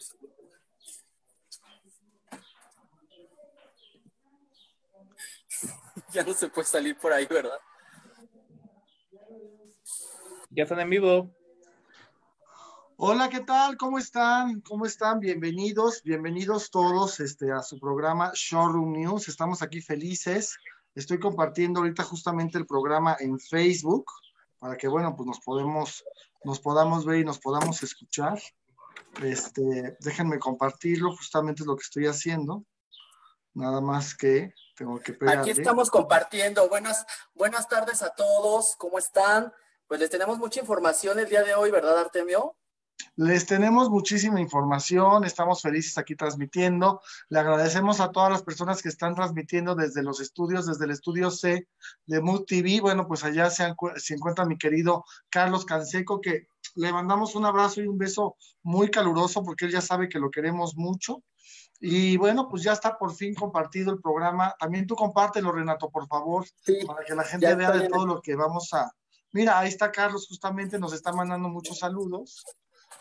ya no se puede salir por ahí, ¿verdad? Ya están en vivo. Hola, ¿qué tal? ¿Cómo están? ¿Cómo están? Bienvenidos, bienvenidos todos este, a su programa Showroom News. Estamos aquí felices. Estoy compartiendo ahorita justamente el programa en Facebook para que, bueno, pues nos podemos, nos podamos ver y nos podamos escuchar. Este, déjenme compartirlo, justamente es lo que estoy haciendo. Nada más que tengo que Aquí estamos compartiendo. Buenas, buenas tardes a todos. ¿Cómo están? Pues les tenemos mucha información el día de hoy, ¿verdad, Artemio? Les tenemos muchísima información, estamos felices aquí transmitiendo. Le agradecemos a todas las personas que están transmitiendo desde los estudios, desde el estudio C de Mood TV. Bueno, pues allá se, se encuentra mi querido Carlos Canseco, que le mandamos un abrazo y un beso muy caluroso porque él ya sabe que lo queremos mucho. Y bueno, pues ya está por fin compartido el programa. También tú compártelo, Renato, por favor, para que la gente vea de todo lo que vamos a... Mira, ahí está Carlos, justamente nos está mandando muchos saludos.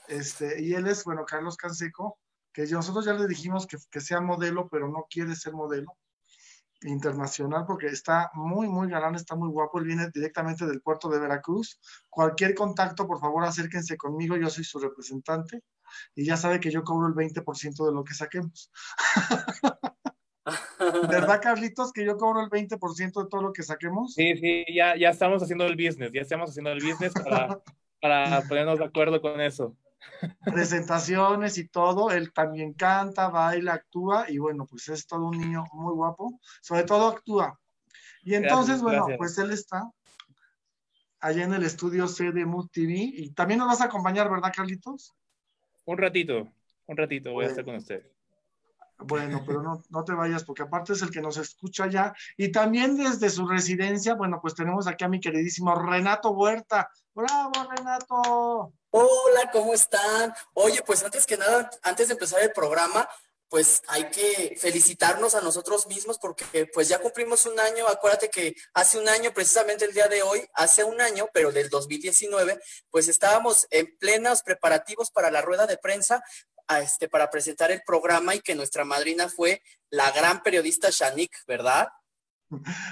Este, y él es, bueno, Carlos Canseco, que nosotros ya le dijimos que, que sea modelo, pero no quiere ser modelo internacional porque está muy, muy galán, está muy guapo. Él viene directamente del puerto de Veracruz. Cualquier contacto, por favor, acérquense conmigo. Yo soy su representante y ya sabe que yo cobro el 20% de lo que saquemos. ¿Verdad, Carlitos, que yo cobro el 20% de todo lo que saquemos? Sí, sí, ya, ya estamos haciendo el business, ya estamos haciendo el business para, para ponernos de acuerdo con eso presentaciones y todo, él también canta, baila, actúa y bueno, pues es todo un niño muy guapo, sobre todo actúa. Y entonces, bueno, pues él está allá en el estudio C de Mood TV y también nos vas a acompañar, ¿verdad, Carlitos? Un ratito, un ratito voy a estar con usted. Bueno, pero no, no te vayas porque aparte es el que nos escucha ya. Y también desde su residencia, bueno, pues tenemos aquí a mi queridísimo Renato Huerta. ¡Bravo, Renato! Hola, ¿cómo están? Oye, pues antes que nada, antes de empezar el programa, pues hay que felicitarnos a nosotros mismos porque pues ya cumplimos un año, acuérdate que hace un año, precisamente el día de hoy, hace un año, pero del 2019, pues estábamos en plenos preparativos para la rueda de prensa este, para presentar el programa y que nuestra madrina fue la gran periodista Shanik, ¿verdad?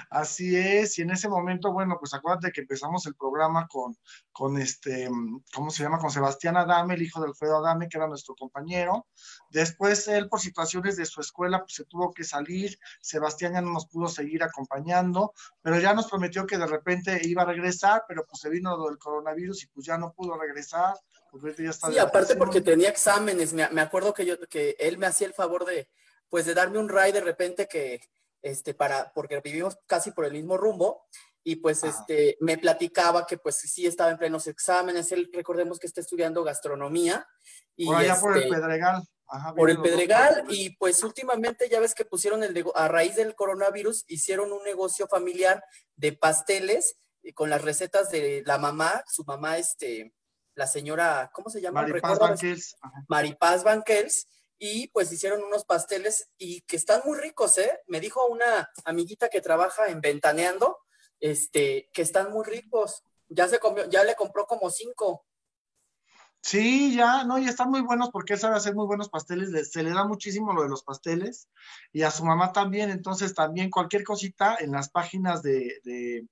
Así es, y en ese momento, bueno, pues acuérdate que empezamos el programa con, con este, ¿cómo se llama? Con Sebastián Adame, el hijo de Alfredo Adame, que era nuestro compañero. Después él, por situaciones de su escuela, pues se tuvo que salir. Sebastián ya no nos pudo seguir acompañando, pero ya nos prometió que de repente iba a regresar, pero pues se vino lo del coronavirus y pues ya no pudo regresar. Ya está sí, aparte porque tenía exámenes, me, me acuerdo que yo, que él me hacía el favor de, pues de darme un ride de repente que, este, para, porque vivimos casi por el mismo rumbo, y pues este, me platicaba que pues sí estaba en plenos exámenes, él recordemos que está estudiando gastronomía. Y por allá por el este, Pedregal. por el Pedregal, y pues últimamente ya ves que pusieron el, a raíz del coronavirus, hicieron un negocio familiar de pasteles y con las recetas de la mamá, su mamá, este, la señora, ¿cómo se llama? Maripaz Banquels. Maripaz Banquels, y pues hicieron unos pasteles y que están muy ricos, ¿eh? Me dijo una amiguita que trabaja en Ventaneando, este, que están muy ricos. Ya se comió, ya le compró como cinco. Sí, ya, no, y están muy buenos porque él sabe hacer muy buenos pasteles, se le da muchísimo lo de los pasteles y a su mamá también, entonces también cualquier cosita en las páginas de, de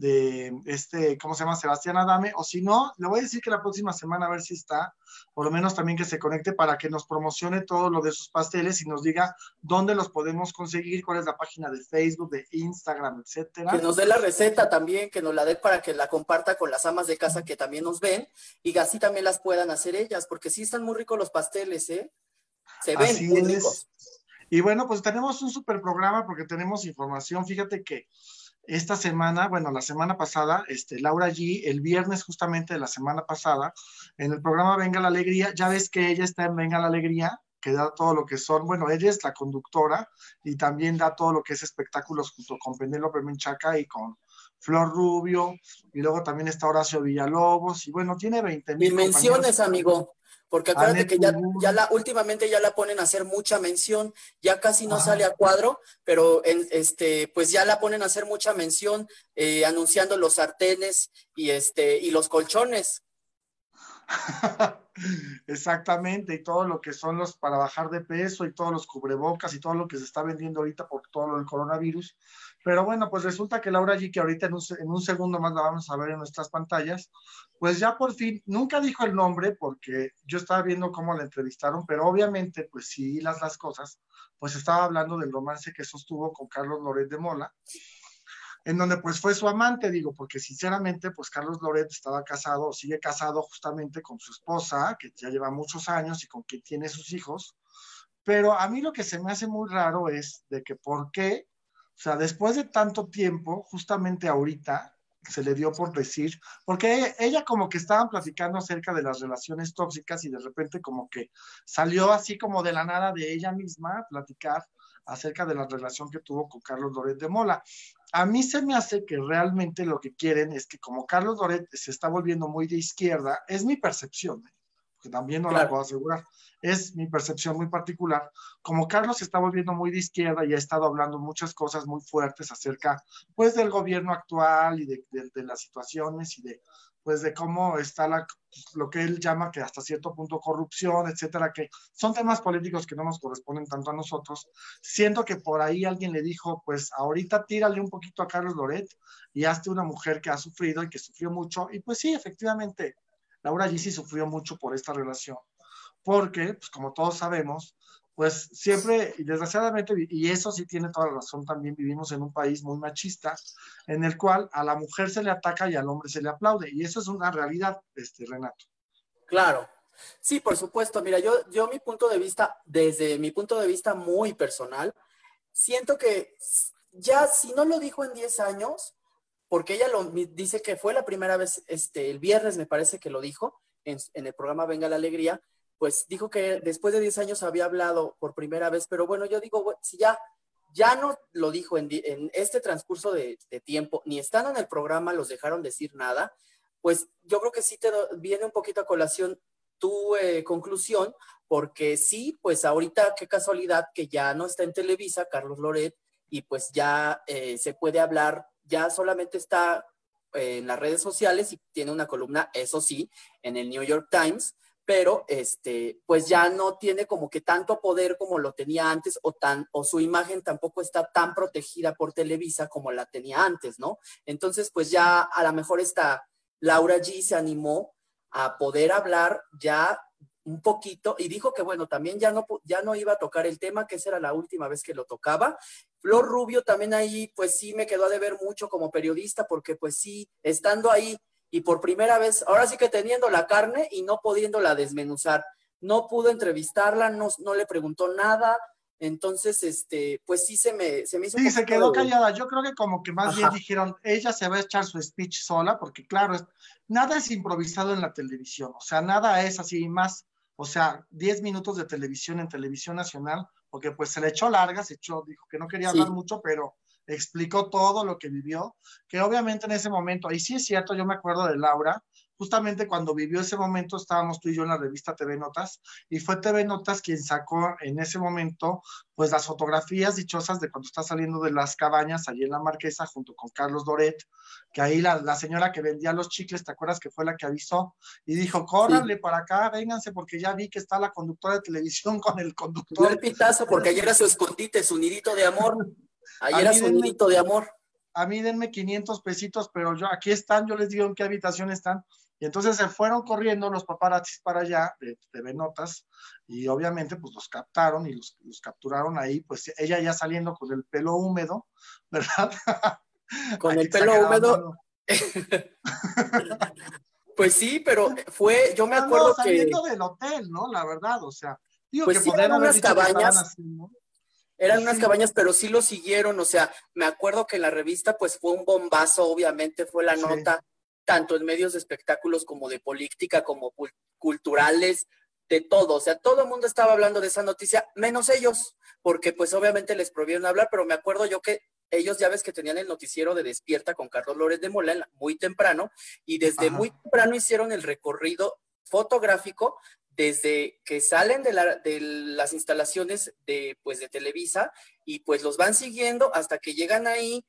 este, ¿cómo se llama? Sebastián Adame, o si no, le voy a decir que la próxima semana a ver si está, por lo menos también que se conecte para que nos promocione todo lo de sus pasteles y nos diga dónde los podemos conseguir, cuál es la página de Facebook, de Instagram, etcétera. Que nos dé la receta también, que nos la dé para que la comparta con las amas de casa que también nos ven y así también las puedan hacer ellas, porque sí están muy ricos los pasteles, ¿eh? Se ven muy ricos. Y bueno, pues tenemos un super programa porque tenemos información. Fíjate que esta semana, bueno, la semana pasada, este, Laura G, el viernes justamente de la semana pasada, en el programa Venga la Alegría, ya ves que ella está en Venga la Alegría, que da todo lo que son, bueno, ella es la conductora y también da todo lo que es espectáculos junto con Penélope Menchaca y con Flor Rubio, y luego también está Horacio Villalobos, y bueno, tiene 20 mil. Dimensiones, amigo. Porque acuérdate que ya, ya la, últimamente ya la ponen a hacer mucha mención, ya casi no sale a cuadro, pero en, este, pues ya la ponen a hacer mucha mención, eh, anunciando los sartenes y este, y los colchones. Exactamente, y todo lo que son los para bajar de peso y todos los cubrebocas y todo lo que se está vendiendo ahorita por todo el coronavirus. Pero bueno, pues resulta que Laura G, que ahorita en un, en un, segundo más la vamos a ver en nuestras pantallas, pues ya por fin, nunca dijo el nombre porque yo estaba viendo cómo la entrevistaron, pero obviamente, pues sí, las, las cosas, pues estaba hablando del romance que sostuvo con Carlos Loret de Mola en donde pues fue su amante, digo, porque sinceramente pues Carlos Loret estaba casado, sigue casado justamente con su esposa, que ya lleva muchos años y con quien tiene sus hijos, pero a mí lo que se me hace muy raro es de que por qué, o sea, después de tanto tiempo, justamente ahorita, se le dio por decir, porque ella como que estaban platicando acerca de las relaciones tóxicas y de repente como que salió así como de la nada de ella misma platicar acerca de la relación que tuvo con Carlos Loret de Mola a mí se me hace que realmente lo que quieren es que como Carlos Doret se está volviendo muy de izquierda, es mi percepción, ¿eh? Porque también no la puedo asegurar, es mi percepción muy particular, como Carlos se está volviendo muy de izquierda y ha estado hablando muchas cosas muy fuertes acerca pues del gobierno actual y de las situaciones y de pues de cómo está la, pues, lo que él llama que hasta cierto punto corrupción, etcétera, que son temas políticos que no nos corresponden tanto a nosotros. Siento que por ahí alguien le dijo, pues ahorita tírale un poquito a Carlos Loret y hazte una mujer que ha sufrido y que sufrió mucho. Y pues sí, efectivamente, Laura G sufrió mucho por esta relación, porque, pues como todos sabemos, pues siempre, y desgraciadamente, y eso sí tiene toda la razón, también vivimos en un país muy machista, en el cual a la mujer se le ataca y al hombre se le aplaude, y eso es una realidad, este, Renato. Claro, sí, por supuesto, mira, yo, yo mi punto de vista, desde mi punto de vista muy personal, siento que ya si no lo dijo en 10 años, porque ella lo dice que fue la primera vez, este, el viernes me parece que lo dijo, en, en el programa Venga la Alegría, pues dijo que después de 10 años había hablado por primera vez, pero bueno, yo digo, si ya, ya no lo dijo en, este transcurso de, tiempo, ni estando en el programa los dejaron decir nada, pues yo creo que sí te viene un poquito a colación tu eh, conclusión, porque sí, pues ahorita qué casualidad que ya no está en Televisa Carlos Loret y pues ya eh, se puede hablar, ya solamente está eh, en las redes sociales y tiene una columna, eso sí, en el New York Times, pero este, pues ya no tiene como que tanto poder como lo tenía antes o tan, o su imagen tampoco está tan protegida por Televisa como la tenía antes, ¿no? Entonces, pues ya a lo mejor esta Laura G se animó a poder hablar ya un poquito y dijo que bueno, también ya no, ya no iba a tocar el tema, que esa era la última vez que lo tocaba. Flor Rubio también ahí, pues sí me quedó a deber mucho como periodista, porque pues sí, estando ahí y por primera vez, ahora sí que teniendo la carne y no pudiéndola desmenuzar. No pudo entrevistarla, no, no le preguntó nada, entonces, este, pues sí se me, se me hizo. Sí, se quedó callada. Yo creo que como que más bien dijeron, ella se va a echar su speech sola, porque claro, nada es improvisado en la televisión, o sea, nada es así más, o sea, 10 minutos de televisión en televisión nacional, porque pues se le echó larga, se echó, dijo que no quería hablar mucho, pero explicó todo lo que vivió, que obviamente en ese momento, y sí es cierto, yo me acuerdo de Laura, justamente cuando vivió ese momento estábamos tú y yo en la revista TV Notas y fue TV Notas quien sacó en ese momento pues las fotografías dichosas de cuando está saliendo de las cabañas allí en la Marquesa junto con Carlos Doret, que ahí la, la señora que vendía los chicles, ¿te acuerdas que fue la que avisó? Y dijo, córranle para acá, vénganse porque ya vi que está la conductora de televisión con el conductor. el pitazo porque ayer era su escondite, su nidito de amor. Ahí era su nidito de amor. A mí denme 500 pesitos, pero yo aquí están, yo les digo en qué habitación están. Y entonces se fueron corriendo los paparazzis para allá, de TV Notas, y obviamente pues los captaron y los, capturaron ahí, pues ella ya saliendo con el pelo húmedo, ¿verdad? Con el pelo húmedo. pues sí, pero fue, yo me acuerdo no, saliendo del hotel, ¿no? La verdad, o sea, digo pues que sí, eran unas cabañas. Eran unas cabañas, pero sí lo siguieron, o sea, me acuerdo que en la revista pues fue un bombazo, obviamente fue la nota, tanto en medios de espectáculos como de política, como culturales, de todo, o sea, todo el mundo estaba hablando de esa noticia, menos ellos, porque pues obviamente les prohibieron hablar, pero me acuerdo yo que ellos ya ves que tenían el noticiero de Despierta con Carlos Lórez de Mola muy temprano, y desde muy temprano hicieron el recorrido fotográfico desde que salen de, las instalaciones de, pues, de Televisa y pues los van siguiendo hasta que llegan ahí.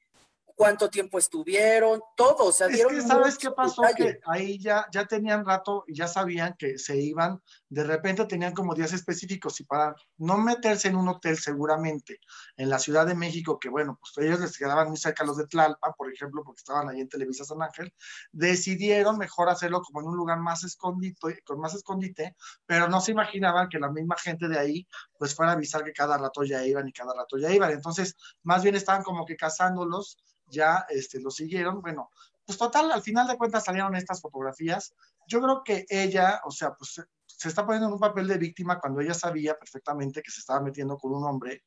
Cuánto tiempo estuvieron, todo, o sea, es que sabes qué pasó, que ahí ya, ya tenían rato y ya sabían que se iban, de repente tenían como días específicos y para no meterse en un hotel seguramente en la Ciudad de México, que bueno, pues ellos les quedaban muy cerca los de Tlalpa, por ejemplo, porque estaban ahí en Televisa San Ángel, decidieron mejor hacerlo como en un lugar más escondido, con más escondite, pero no se imaginaban que la misma gente de ahí pues fuera a avisar que cada rato ya iban y cada rato ya iban. Entonces, más bien estaban como que cazándolos, ya este, lo siguieron. Bueno, pues total, al final de cuentas salieron estas fotografías. Yo creo que ella, o sea, pues se está poniendo en un papel de víctima cuando ella sabía perfectamente que se estaba metiendo con un hombre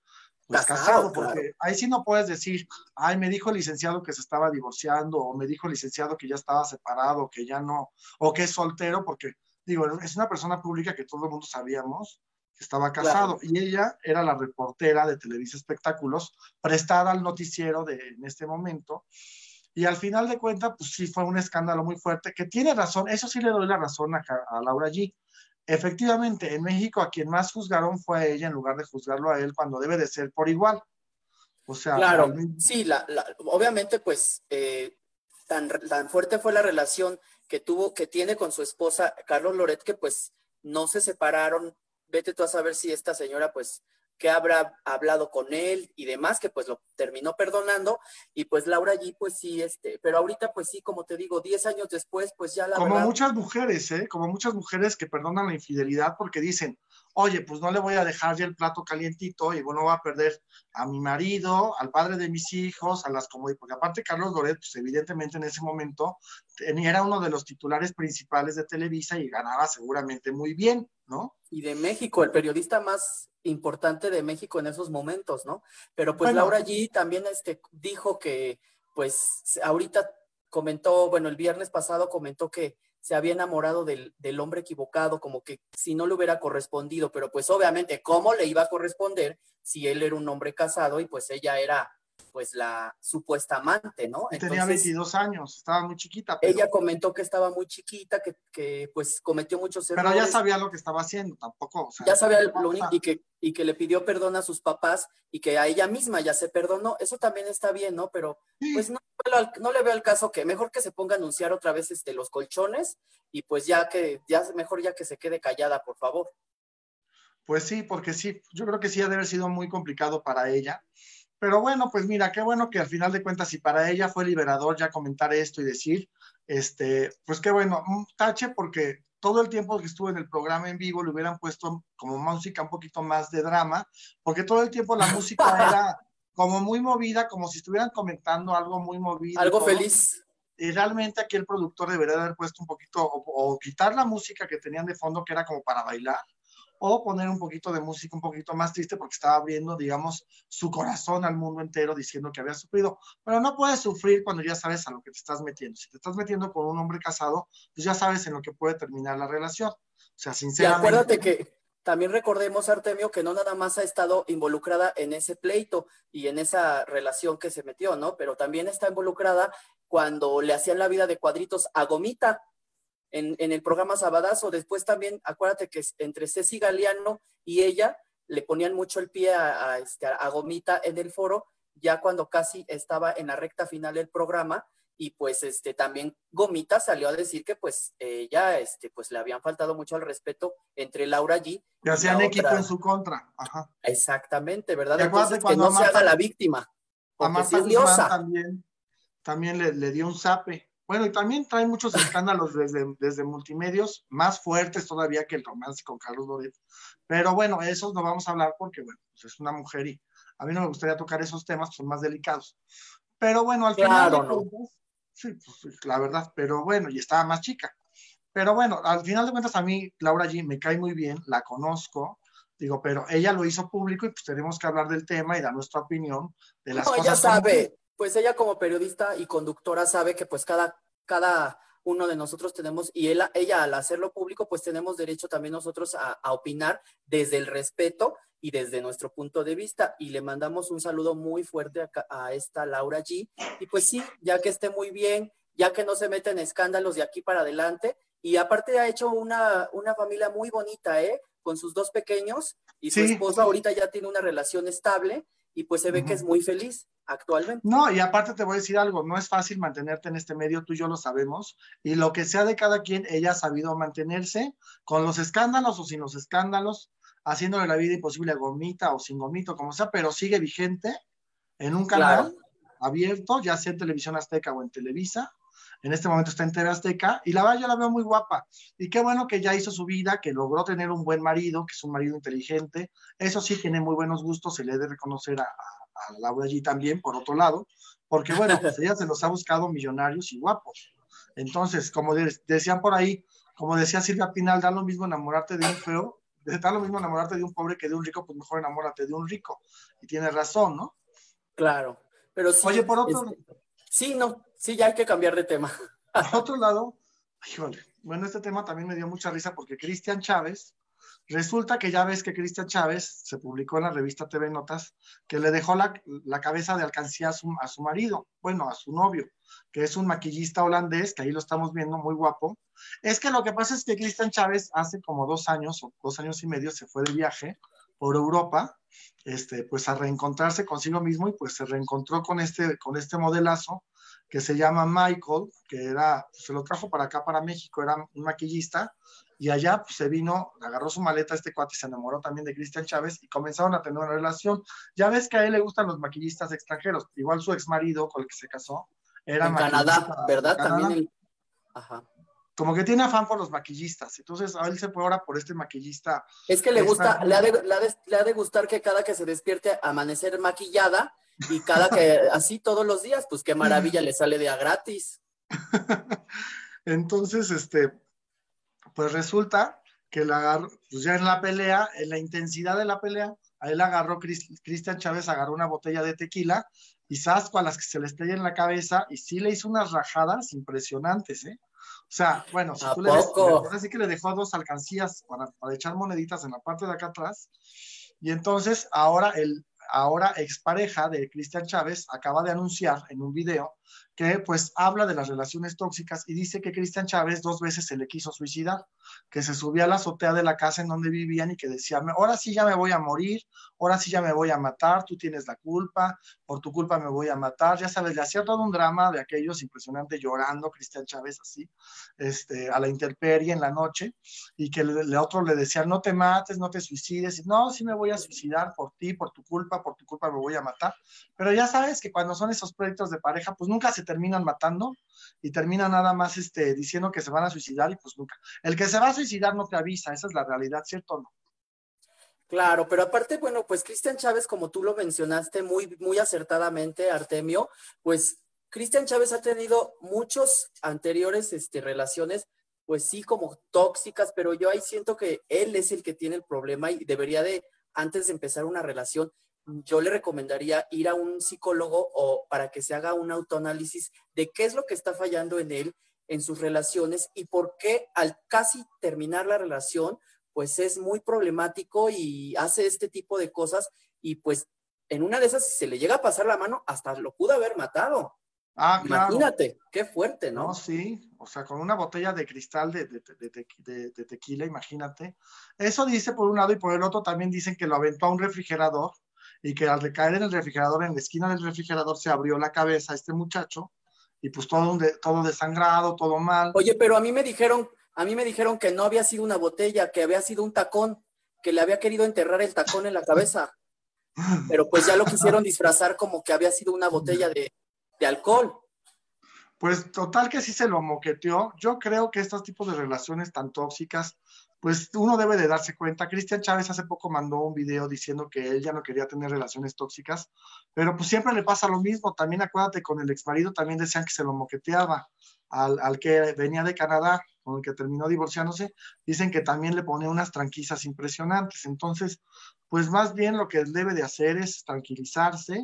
pues casado, porque ahí sí no puedes decir, ay, me dijo el licenciado que se estaba divorciando, o me dijo el licenciado que ya estaba separado, que ya no, o que es soltero, porque digo, es una persona pública que todo el mundo sabíamos, estaba casado y ella era la reportera de Televisa Espectáculos, prestada al noticiero de, en este momento. Y al final de cuentas, pues sí fue un escándalo muy fuerte, que tiene razón, eso sí le doy la razón a, Laura G. Efectivamente, en México a quien más juzgaron fue a ella en lugar de juzgarlo a él cuando debe de ser por igual. O sea, claro, sí, la, obviamente pues eh, tan, tan fuerte fue la relación que tuvo, que tiene con su esposa Carlos Loret, que pues no se separaron vete tú a saber si esta señora, pues, que habrá hablado con él y demás, que pues lo terminó perdonando, y pues Laura allí, pues sí, este, pero ahorita, pues sí, como te digo, 10 años después, pues ya la Como muchas mujeres, ¿eh? Como muchas mujeres que perdonan la infidelidad porque dicen, oye, pues no le voy a dejar ya el plato calientito y bueno, va a perder a mi marido, al padre de mis hijos, a las comodidades, porque aparte Carlos Doret, pues evidentemente en ese momento era uno de los titulares principales de Televisa y ganaba seguramente muy bien, ¿no? y de México, el periodista más importante de México en esos momentos, ¿no? Pero pues Laura G también este, dijo que, pues ahorita comentó, bueno, el viernes pasado comentó que se había enamorado del, del, hombre equivocado, como que si no le hubiera correspondido, pero pues obviamente, ¿cómo le iba a corresponder si él era un hombre casado y pues ella era pues la supuesta amante, ¿no? Tenía 22 años, estaba muy chiquita. Ella comentó que estaba muy chiquita, que, que, pues cometió muchos errores. Pero ya sabía lo que estaba haciendo, tampoco. ya sabía lo único, y que, y que le pidió perdón a sus papás y que a ella misma ya se perdonó. Eso también está bien, ¿no? Pero pues no, no, le veo el caso que mejor que se ponga a anunciar otra vez este, los colchones y pues ya que, ya mejor ya que se quede callada, por favor. Pues sí, porque sí, yo creo que sí ha de haber sido muy complicado para ella pero bueno, pues mira, qué bueno que al final de cuentas, si para ella fue liberador ya comentar esto y decir, este, pues qué bueno, tache porque todo el tiempo que estuve en el programa en vivo le hubieran puesto como música un poquito más de drama, porque todo el tiempo la música era como muy movida, como si estuvieran comentando algo muy movido. Algo feliz. Y realmente aquí el productor debería haber puesto un poquito, o, quitar la música que tenían de fondo, que era como para bailar, o poner un poquito de música un poquito más triste porque estaba abriendo, digamos, su corazón al mundo entero diciendo que había sufrido. Pero no puedes sufrir cuando ya sabes a lo que te estás metiendo. Si te estás metiendo con un hombre casado, pues ya sabes en lo que puede terminar la relación. O sea, sinceramente. Y acuérdate que también recordemos, Artemio, que no nada más ha estado involucrada en ese pleito y en esa relación que se metió, ¿no? Pero también está involucrada cuando le hacían la vida de cuadritos a Gomita en, el programa Sabadazo. Después también, acuérdate que entre Ceci Galeano y ella le ponían mucho el pie a, este, a Gomita en el foro, ya cuando casi estaba en la recta final del programa, y pues este también Gomita salió a decir que pues ella este pues le habían faltado mucho al respeto entre Laura G y hacían equipo en su contra Ajá. exactamente verdad entonces que no se haga la víctima a Marta también también le, le, dio un zape bueno, y también trae muchos escándalos desde, desde multimedios, más fuertes todavía que el romance con Carlos Loret. Pero bueno, esos no vamos a hablar porque, bueno, pues es una mujer y a mí no me gustaría tocar esos temas, son más delicados. Pero bueno, al final. no. sí, pues, la verdad, pero bueno, y estaba más chica. Pero bueno, al final de cuentas, a mí, Laura G me cae muy bien, la conozco, digo, pero ella lo hizo público y pues tenemos que hablar del tema y dar nuestra opinión de las no, cosas. Ella sabe, pues ella como periodista y conductora sabe que pues cada, cada uno de nosotros tenemos, y ella, ella al hacerlo público, pues tenemos derecho también nosotros a, opinar desde el respeto y desde nuestro punto de vista. Y le mandamos un saludo muy fuerte a, a, esta Laura G. Y pues sí, ya que esté muy bien, ya que no se mete en escándalos de aquí para adelante. Y aparte ha hecho una, una familia muy bonita, ¿eh? Con sus dos pequeños y su esposa ahorita ya tiene una relación estable y pues se ve que es muy feliz actualmente. No, y aparte te voy a decir algo, no es fácil mantenerte en este medio, tú y yo lo sabemos, y lo que sea de cada quien, ella ha sabido mantenerse con los escándalos o sin los escándalos, haciéndole la vida imposible a Gomita o sin Gomito, como sea, pero sigue vigente en un canal abierto, ya sea en Televisión Azteca o en Televisa. En este momento está en TV Azteca y la verdad yo la veo muy guapa. Y qué bueno que ya hizo su vida, que logró tener un buen marido, que es un marido inteligente. Eso sí, tiene muy buenos gustos, se le debe reconocer a, a Laura allí también, por otro lado, porque bueno, pues ella se los ha buscado millonarios y guapos. Entonces, como decían por ahí, como decía Silvia Pinal, da lo mismo enamorarte de un feo, da lo mismo enamorarte de un pobre que de un rico, pues mejor enamórate de un rico. Y tiene razón, ¿no? Claro, pero sí. Oye, por otro... Este, sí, no, sí, ya hay que cambiar de tema. Por otro lado, bueno, este tema también me dio mucha risa porque Cristian Chávez, Resulta que ya ves que Cristian Chávez se publicó en la revista TV Notas que le dejó la, cabeza de alcancía a su, a su, marido, bueno, a su novio, que es un maquillista holandés, que ahí lo estamos viendo, muy guapo. Es que lo que pasa es que Cristian Chávez hace como dos años o dos años y medio se fue de viaje por Europa, este, pues a reencontrarse consigo mismo y pues se reencontró con este, con este modelazo que se llama Michael, que era, se lo trajo para acá, para México, era un maquillista, y allá pues, se vino, agarró su maleta este cuate, se enamoró también de Cristian Chávez y comenzaron a tener una relación. Ya ves que a él le gustan los maquillistas extranjeros, igual su ex marido con el que se casó era en Canadá, ¿verdad? También Ajá. Como que tiene afán por los maquillistas, entonces a él se fue ahora por este maquillista. Es que le gusta, le ha, de, le ha de gustar que cada que se despierte amanecer maquillada y cada que así todos los días, pues qué maravilla le sale de a gratis. Entonces, este, pues resulta que la agarró, pues ya en la pelea, en la intensidad de la pelea, a él agarró, Cristian Chávez agarró una botella de tequila y Sasco a las que se le estrella en la cabeza y sí le hizo unas rajadas impresionantes, ¿eh? O sea, bueno, si tú le así que le dejó dos alcancías para, para echar moneditas en la parte de acá atrás. Y entonces ahora el, ahora expareja de Cristian Chávez acaba de anunciar en un video que pues habla de las relaciones tóxicas y dice que Cristian Chávez dos veces se le quiso suicidar, que se subía a la azotea de la casa en donde vivían y que decía, ahora sí ya me voy a morir, ahora sí ya me voy a matar, tú tienes la culpa, por tu culpa me voy a matar, ya sabes, le hacía todo un drama de aquellos impresionante llorando Cristian Chávez así, este, a la intemperie en la noche y que el otro le decía, no te mates, no te suicides, y, no, sí me voy a suicidar por ti, por tu culpa, por tu culpa me voy a matar, pero ya sabes que cuando son esos proyectos de pareja, pues nunca se terminan matando y terminan nada más este, diciendo que se van a suicidar y pues nunca. El que se va a suicidar no te avisa, esa es la realidad, ¿cierto o no? Claro, pero aparte, bueno, pues Cristian Chávez, como tú lo mencionaste muy, muy acertadamente, Artemio, pues Cristian Chávez ha tenido muchos anteriores este, relaciones, pues sí, como tóxicas, pero yo ahí siento que él es el que tiene el problema y debería de, antes de empezar una relación, yo le recomendaría ir a un psicólogo o para que se haga un autoanálisis de qué es lo que está fallando en él, en sus relaciones y por qué al casi terminar la relación, pues es muy problemático y hace este tipo de cosas y pues en una de esas, si se le llega a pasar la mano, hasta lo pudo haber matado. Ah, claro. Imagínate, qué fuerte, ¿no? No, sí, o sea, con una botella de cristal de, de, tequila, imagínate. Eso dice por un lado y por el otro también dicen que lo aventó a un refrigerador y que al recaer en el refrigerador, en la esquina del refrigerador, se abrió la cabeza a este muchacho y pues todo, todo desangrado, todo mal. Oye, pero a mí me dijeron, a mí me dijeron que no había sido una botella, que había sido un tacón, que le había querido enterrar el tacón en la cabeza. Pero pues ya lo quisieron disfrazar como que había sido una botella de, de alcohol. Pues total que sí se lo moqueteó. Yo creo que estos tipos de relaciones tan tóxicas pues uno debe de darse cuenta. Cristian Chávez hace poco mandó un video diciendo que él ya no quería tener relaciones tóxicas, pero pues siempre le pasa lo mismo. También acuérdate, con el ex marido también decían que se lo moqueteaba al, al que venía de Canadá, con el que terminó divorciándose, dicen que también le pone unas tranquilizas impresionantes. Entonces, pues más bien lo que debe de hacer es tranquilizarse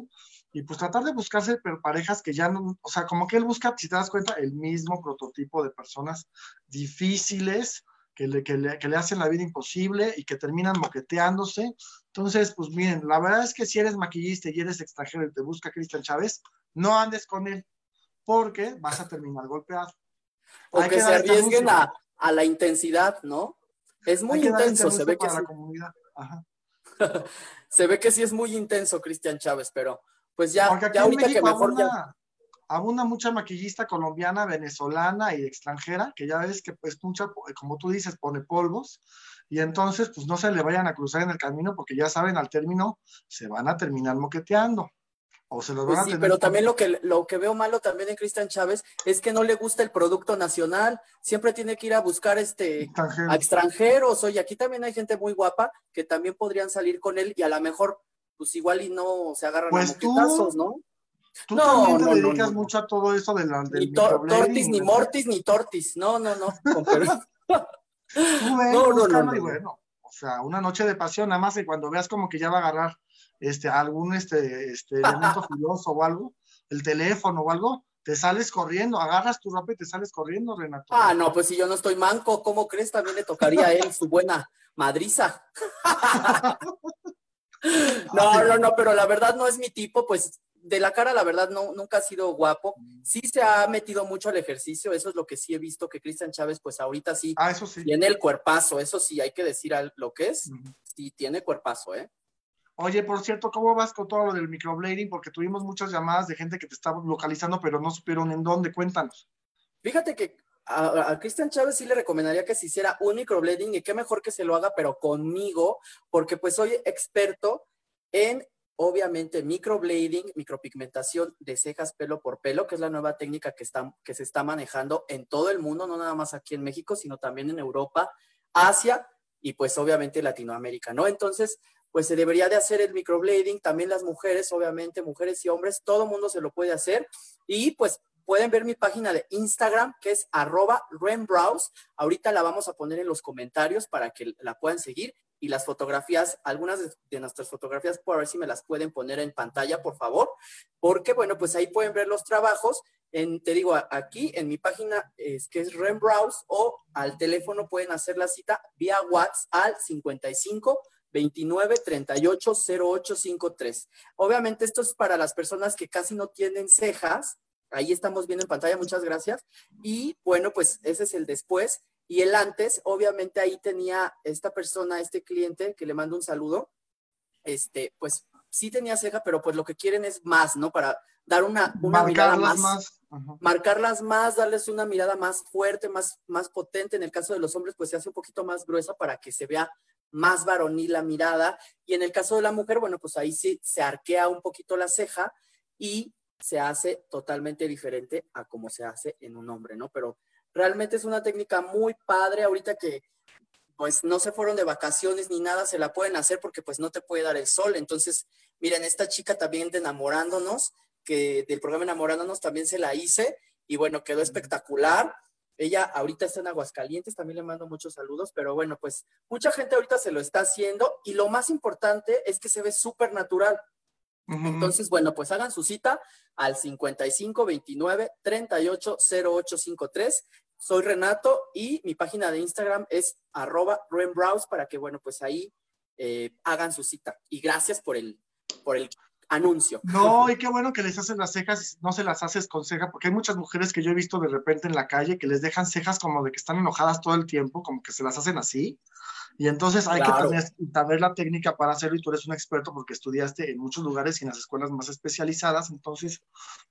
y pues tratar de buscarse parejas que ya no, o sea, como que él busca, si te das cuenta, el mismo prototipo de personas difíciles, que le, que, le, hacen la vida imposible y que terminan moqueteándose. Entonces, pues miren, la verdad es que si eres maquillista y eres extranjero y te busca Cristian Chávez, no andes con él, porque vas a terminar golpeado. O que, se arriesguen a, a, la intensidad, ¿no? Es muy intenso, se ve que la comunidad. Se ve que sí es muy intenso Cristian Chávez, pero pues ya, ya ahorita que mejor ya abunda mucha maquillista colombiana, venezolana y extranjera, que ya ves que pues mucha, como tú dices, pone polvos, y entonces pues no se le vayan a cruzar en el camino porque ya saben, al término se van a terminar moqueteando. O se los pues van sí, pero también lo que, lo que veo malo también en Cristian Chávez es que no le gusta el producto nacional, siempre tiene que ir a buscar este a extranjeros, oye, aquí también hay gente muy guapa que también podrían salir con él y a lo mejor pues igual y no se agarran pues a moquetazos, ¿no? Tú no, también te dedicas mucho a todo eso de la, del Ni tortis, ni mortis, ni tortis. No, no, no. Tú ves, no, y bueno, o sea, una noche de pasión, nada más y cuando veas como que ya va a agarrar este, algún este, este elemento filoso o algo, el teléfono o algo, te sales corriendo, agarras tu ropa y te sales corriendo, Renato. Ah, no, pues si yo no estoy manco, ¿cómo crees? También le tocaría a él su buena madriza. no, no, no, pero la verdad no es mi tipo, pues de la cara, la verdad, no, nunca ha sido guapo. Sí se ha metido mucho al ejercicio, eso es lo que sí he visto, que Cristian Chávez, pues ahorita sí, ah, eso sí tiene el cuerpazo, eso sí, hay que decir lo que es, sí tiene cuerpazo, ¿eh? Oye, por cierto, ¿cómo vas con todo lo del microblading? Porque tuvimos muchas llamadas de gente que te estaba localizando, pero no supieron en dónde, cuéntanos. Fíjate que a, a Cristian Chávez sí le recomendaría que se hiciera un microblading y qué mejor que se lo haga, pero conmigo, porque pues soy experto en obviamente microblading, micropigmentación de cejas pelo por pelo, que es la nueva técnica que, que se está manejando en todo el mundo, no nada más aquí en México, sino también en Europa, Asia y pues obviamente Latinoamérica, ¿no? Entonces, pues se debería de hacer el microblading, también las mujeres, obviamente, mujeres y hombres, todo mundo se lo puede hacer y pues pueden ver mi página de Instagram que es arroba Renbrows. Ahorita la vamos a poner en los comentarios para que la puedan seguir y las fotografías, algunas de, nuestras fotografías, por ver si me las pueden poner en pantalla, por favor, porque bueno, pues ahí pueden ver los trabajos. En, te digo, aquí en mi página es que es Rembrowse o al teléfono pueden hacer la cita vía WhatsApp al 55 29 38 08 53. Obviamente esto es para las personas que casi no tienen cejas. Ahí estamos viendo en pantalla, muchas gracias. Y bueno, pues ese es el después. Y el antes, obviamente ahí tenía esta persona, este cliente, que le mando un saludo, este, pues sí tenía ceja, pero pues lo que quieren es más, ¿no? Para dar una, una mirada más, marcarlas más, darles una mirada más fuerte, más, más potente. En el caso de los hombres, pues se hace un poquito más gruesa para que se vea más varonil la mirada. Y en el caso de la mujer, bueno, pues ahí sí se arquea un poquito la ceja y se hace totalmente diferente a como se hace en un hombre, ¿no? Pero Realmente es una técnica muy padre ahorita que pues no se fueron de vacaciones ni nada, se la pueden hacer porque pues no te puede dar el sol. Entonces, miren, esta chica también de enamorándonos, que del programa enamorándonos también se la hice y bueno, quedó espectacular. Ella ahorita está en Aguascalientes, también le mando muchos saludos, pero bueno, pues mucha gente ahorita se lo está haciendo y lo más importante es que se ve súper natural. Entonces, bueno, pues hagan su cita al 55 29 38 08 53. Soy Renato y mi página de Instagram es arroba Renbrowse para que, bueno, pues ahí eh, hagan su cita. Y gracias por el, por el anuncio. No, y qué bueno que les hacen las cejas, no se las haces con ceja, porque hay muchas mujeres que yo he visto de repente en la calle que les dejan cejas como de que están enojadas todo el tiempo, como que se las hacen así. Y entonces hay que tener, saber la técnica para hacerlo y tú eres un experto porque estudiaste en muchos lugares y en las escuelas más especializadas. Entonces,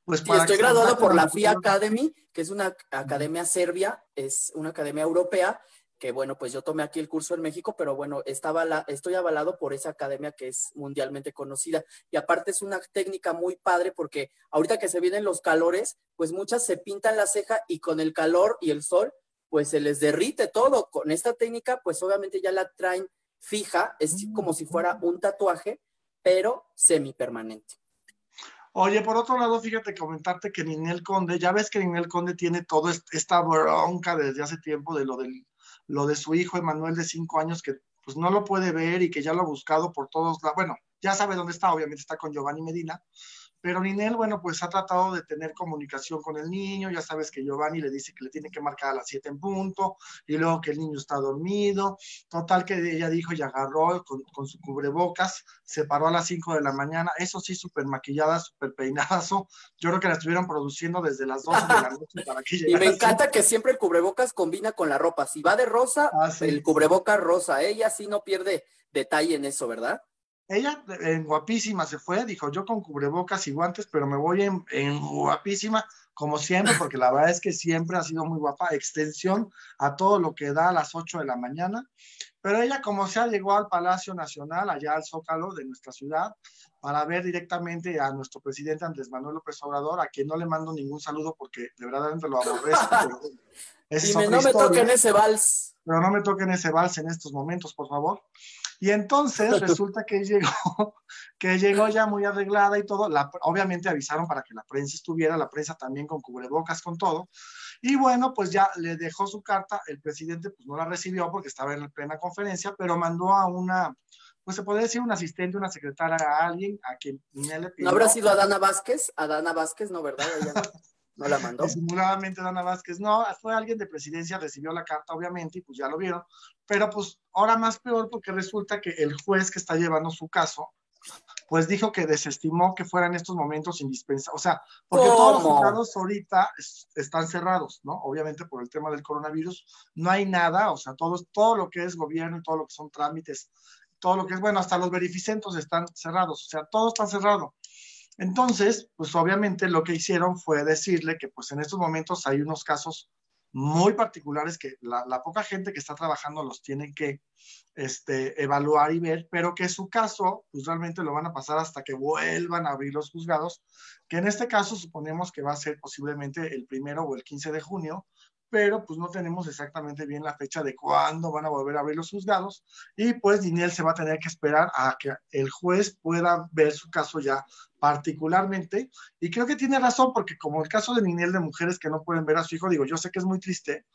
pues para... estoy graduado por la FIA Academy, que es una academia serbia, es una academia europea, que bueno, pues yo tomé aquí el curso en México, pero bueno, estaba la, estoy avalado por esa academia que es mundialmente conocida. Y aparte es una técnica muy padre porque ahorita que se vienen los calores, pues muchas se pintan la ceja y con el calor y el sol, pues se les derrite todo. Con esta técnica, pues obviamente ya la traen fija, es mm, como si fuera un tatuaje, pero semipermanente. Oye, por otro lado, fíjate comentarte que Ninel Conde, ya ves que Ninel Conde tiene toda esta bronca desde hace tiempo de lo, del, lo de su hijo Emanuel de cinco años que pues no lo puede ver y que ya lo ha buscado por todos lados. Bueno, ya sabe dónde está, obviamente está con Giovanni Medina, pero Ninel, bueno, pues ha tratado de tener comunicación con el niño, ya sabes que Giovanni le dice que le tiene que marcar a las 7 en punto, y luego que el niño está dormido, total que ella dijo y agarró con, su cubrebocas, se paró a las 5 de la mañana, eso sí, súper maquillada, súper peinadazo, yo creo que la estuvieron produciendo desde las 12 de la noche para que llegara. Y me encanta que siempre el cubrebocas combina con la ropa, si va de rosa, ah, el cubrebocas rosa, ella sí no pierde detalle en eso, ¿verdad? Ella en guapísima se fue, dijo yo con cubrebocas y guantes, pero me voy en, en, guapísima, como siempre, porque la verdad es que siempre ha sido muy guapa, extensión a todo lo que da a las 8 de la mañana. Pero ella, como sea, llegó al Palacio Nacional, allá al Zócalo de nuestra ciudad, para ver directamente a nuestro presidente Andrés Manuel López Obrador, a quien no le mando ningún saludo porque de verdad lo aborrezco. y no me toquen ese vals. Pero no me toquen ese vals en estos momentos, por favor. Y entonces resulta que llegó, que llegó ya muy arreglada y todo. La, obviamente avisaron para que la prensa estuviera, la prensa también con cubrebocas, con todo. Y bueno, pues ya le dejó su carta. El presidente pues no la recibió porque estaba en plena conferencia, pero mandó a una, pues se podría decir un asistente, una secretaria, a alguien a quien le pidió. ¿No habrá sido Adana Vázquez? Adana Vázquez, no, ¿verdad? Ella no, la mandó. Disimuladamente Adana Vázquez, no, fue alguien de presidencia, recibió la carta, obviamente, y pues ya lo vieron. Pero pues ahora más peor porque resulta que el juez que está llevando su caso, pues dijo que desestimó que fueran estos momentos indispensables. O sea, porque todos los juzgados ahorita están cerrados, ¿no? Obviamente por el tema del coronavirus, no hay nada, o sea, todo, todo lo que es gobierno y todo lo que son trámites todo lo que es, bueno, hasta los verificentos están cerrados, o sea, todo está cerrado. Entonces, pues obviamente lo que hicieron fue decirle que pues en estos momentos hay unos casos muy particulares que la, poca gente que está trabajando los tiene que este, evaluar y ver, pero que su caso, pues realmente lo van a pasar hasta que vuelvan a abrir los juzgados, que en este caso suponemos que va a ser posiblemente el primero o el 15 de junio, pero pues no tenemos exactamente bien la fecha de cuándo van a volver a abrir los juzgados y pues Diniel se va a tener que esperar a que el juez pueda ver su caso ya particularmente y creo que tiene razón porque como el caso de Diniel de mujeres que no pueden ver a su hijo, digo, yo sé que es muy triste,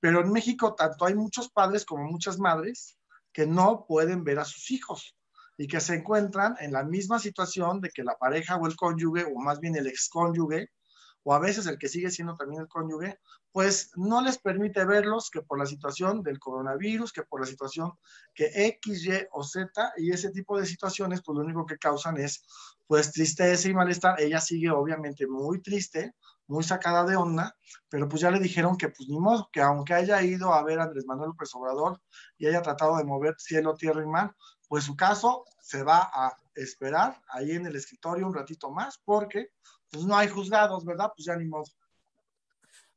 pero en México tanto hay muchos padres como muchas madres que no pueden ver a sus hijos y que se encuentran en la misma situación de que la pareja o el cónyuge o más bien el excónyuge o a veces el que sigue siendo también el cónyuge, pues no les permite verlos que por la situación del coronavirus, que por la situación que X, Y o Z y ese tipo de situaciones, pues lo único que causan es pues tristeza y malestar. Ella sigue obviamente muy triste, muy sacada de onda, pero pues ya le dijeron que pues ni modo, que aunque haya ido a ver a Andrés Manuel López Obrador y haya tratado de mover cielo, tierra y mar, pues su caso se va a esperar ahí en el escritorio un ratito más porque pues no hay juzgados, ¿verdad? Pues ya ni modo.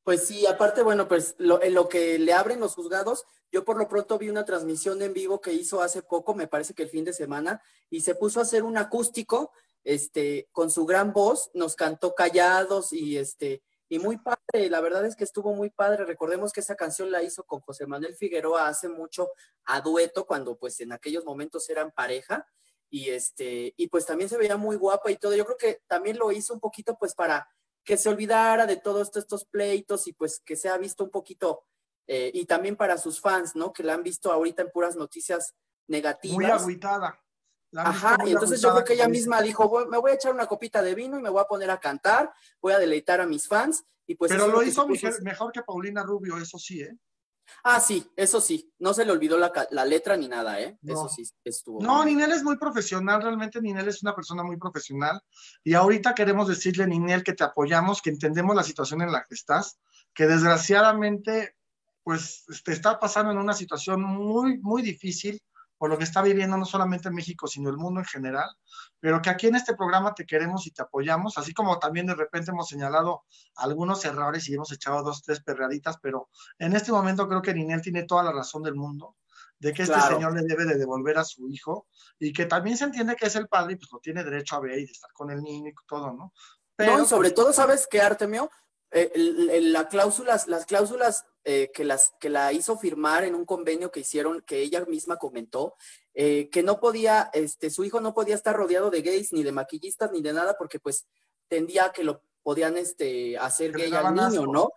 Pues sí, aparte, bueno, pues lo, en lo que le abren los juzgados, yo por lo pronto vi una transmisión en vivo que hizo hace poco, me parece que el fin de semana, y se puso a hacer un acústico, este, con su gran voz, nos cantó callados y este, y muy padre, la verdad es que estuvo muy padre. Recordemos que esa canción la hizo con José Manuel Figueroa hace mucho a dueto, cuando pues en aquellos momentos eran pareja, y este, y pues también se veía muy guapa y todo. Yo creo que también lo hizo un poquito pues para que se olvidara de todos estos pleitos y pues que se ha visto un poquito, eh, y también para sus fans, ¿no? Que la han visto ahorita en puras noticias negativas. Muy agüitada. Ajá, y entonces yo creo que ella misma dijo, me voy a echar una copita de vino y me voy a poner a cantar, voy a deleitar a mis fans. Y pues Pero lo hizo mejor que Paulina Rubio, eso sí, ¿eh? Ah, sí, eso sí, no se le olvidó la, letra ni nada, ¿eh? Eso sí estuvo. No, Ninel es muy profesional, realmente Ninel es una persona muy profesional. Y ahorita queremos decirle, Ninel, que te apoyamos, que entendemos la situación en la que estás, que desgraciadamente, pues te está pasando en una situación muy, muy difícil por lo que está viviendo no solamente México, sino el mundo en general, pero que aquí en este programa te queremos y te apoyamos, así como también de repente hemos señalado algunos errores y hemos echado dos, tres perreaditas, pero en este momento creo que Ninel tiene toda la razón del mundo de que este señor le debe de devolver a su hijo y que también se entiende que es el padre y pues lo tiene derecho a ver y de estar con el niño y todo, ¿no? Pero, no, sobre pues, todo, ¿sabes qué, Artemio? Eh, la cláusulas, las cláusulas eh, que, las, que la hizo firmar en un convenio que hicieron, que ella misma comentó, eh, que no podía, este, su hijo no podía estar rodeado de gays, ni de maquillistas, ni de nada, porque pues tendía que lo podían este, hacer gay al niño, ¿no?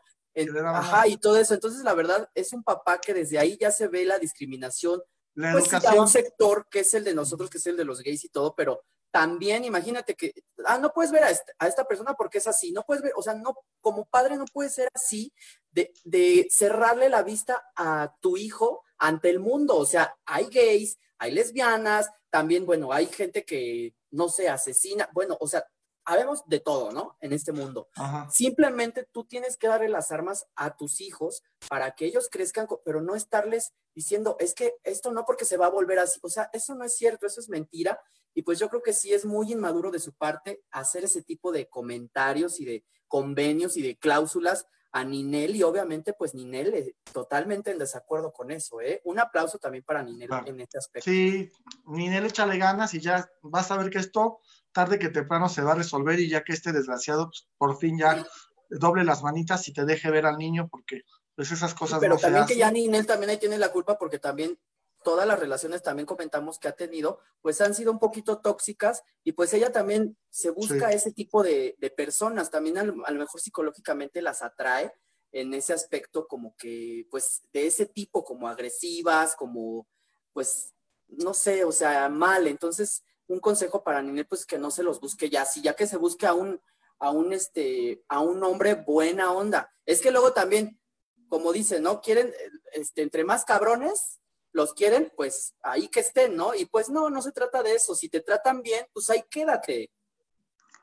ajá, y todo eso. Entonces, la verdad, es un papá que desde ahí ya se ve la discriminación. La pues, educación. un sector que es el de nosotros, que es el de los gays y todo, pero también imagínate que, ah, no puedes ver a esta, a esta, persona porque es así, no puedes ver, o sea, no, como padre no puede ser así de, de, cerrarle la vista a tu hijo ante el mundo, o sea, hay gays, hay lesbianas, también, bueno, hay gente que, no se asesina, bueno, o sea, habemos de todo, ¿no? En este mundo. Simplemente tú tienes que darle las armas a tus hijos para que ellos crezcan, pero no estarles diciendo, es que esto no porque se va a volver así. O sea, eso no es cierto, eso es mentira. Y pues yo creo que sí es muy inmaduro de su parte hacer ese tipo de comentarios y de convenios y de cláusulas a Ninel y obviamente pues Ninel es totalmente en desacuerdo con eso, ¿eh? Un aplauso también para Ninel en este aspecto. Sí, Ninel échale ganas y ya vas a ver que esto tarde que temprano se va a resolver y ya que este desgraciado pues, por fin ya doble las manitas y te deje ver al niño porque pues esas cosas Pero también que ya Ninel también ahí tiene la culpa porque también todas las relaciones también comentamos que ha tenido, pues han sido un poquito tóxicas y pues ella también se busca ese tipo de, personas, también a lo, mejor psicológicamente las atrae en ese aspecto como que, pues de ese tipo, como agresivas, como, pues, no sé, o sea, mal. Entonces, un consejo para Ninel, pues que no se los busque ya, si ya que se busque a un, a un, este, a un hombre buena onda. Es que luego también, como dicen, ¿no? Quieren, este, entre más cabrones, los quieren, pues ahí que estén, ¿no? Y pues no, no se trata de eso. Si te tratan bien, pues ahí quédate.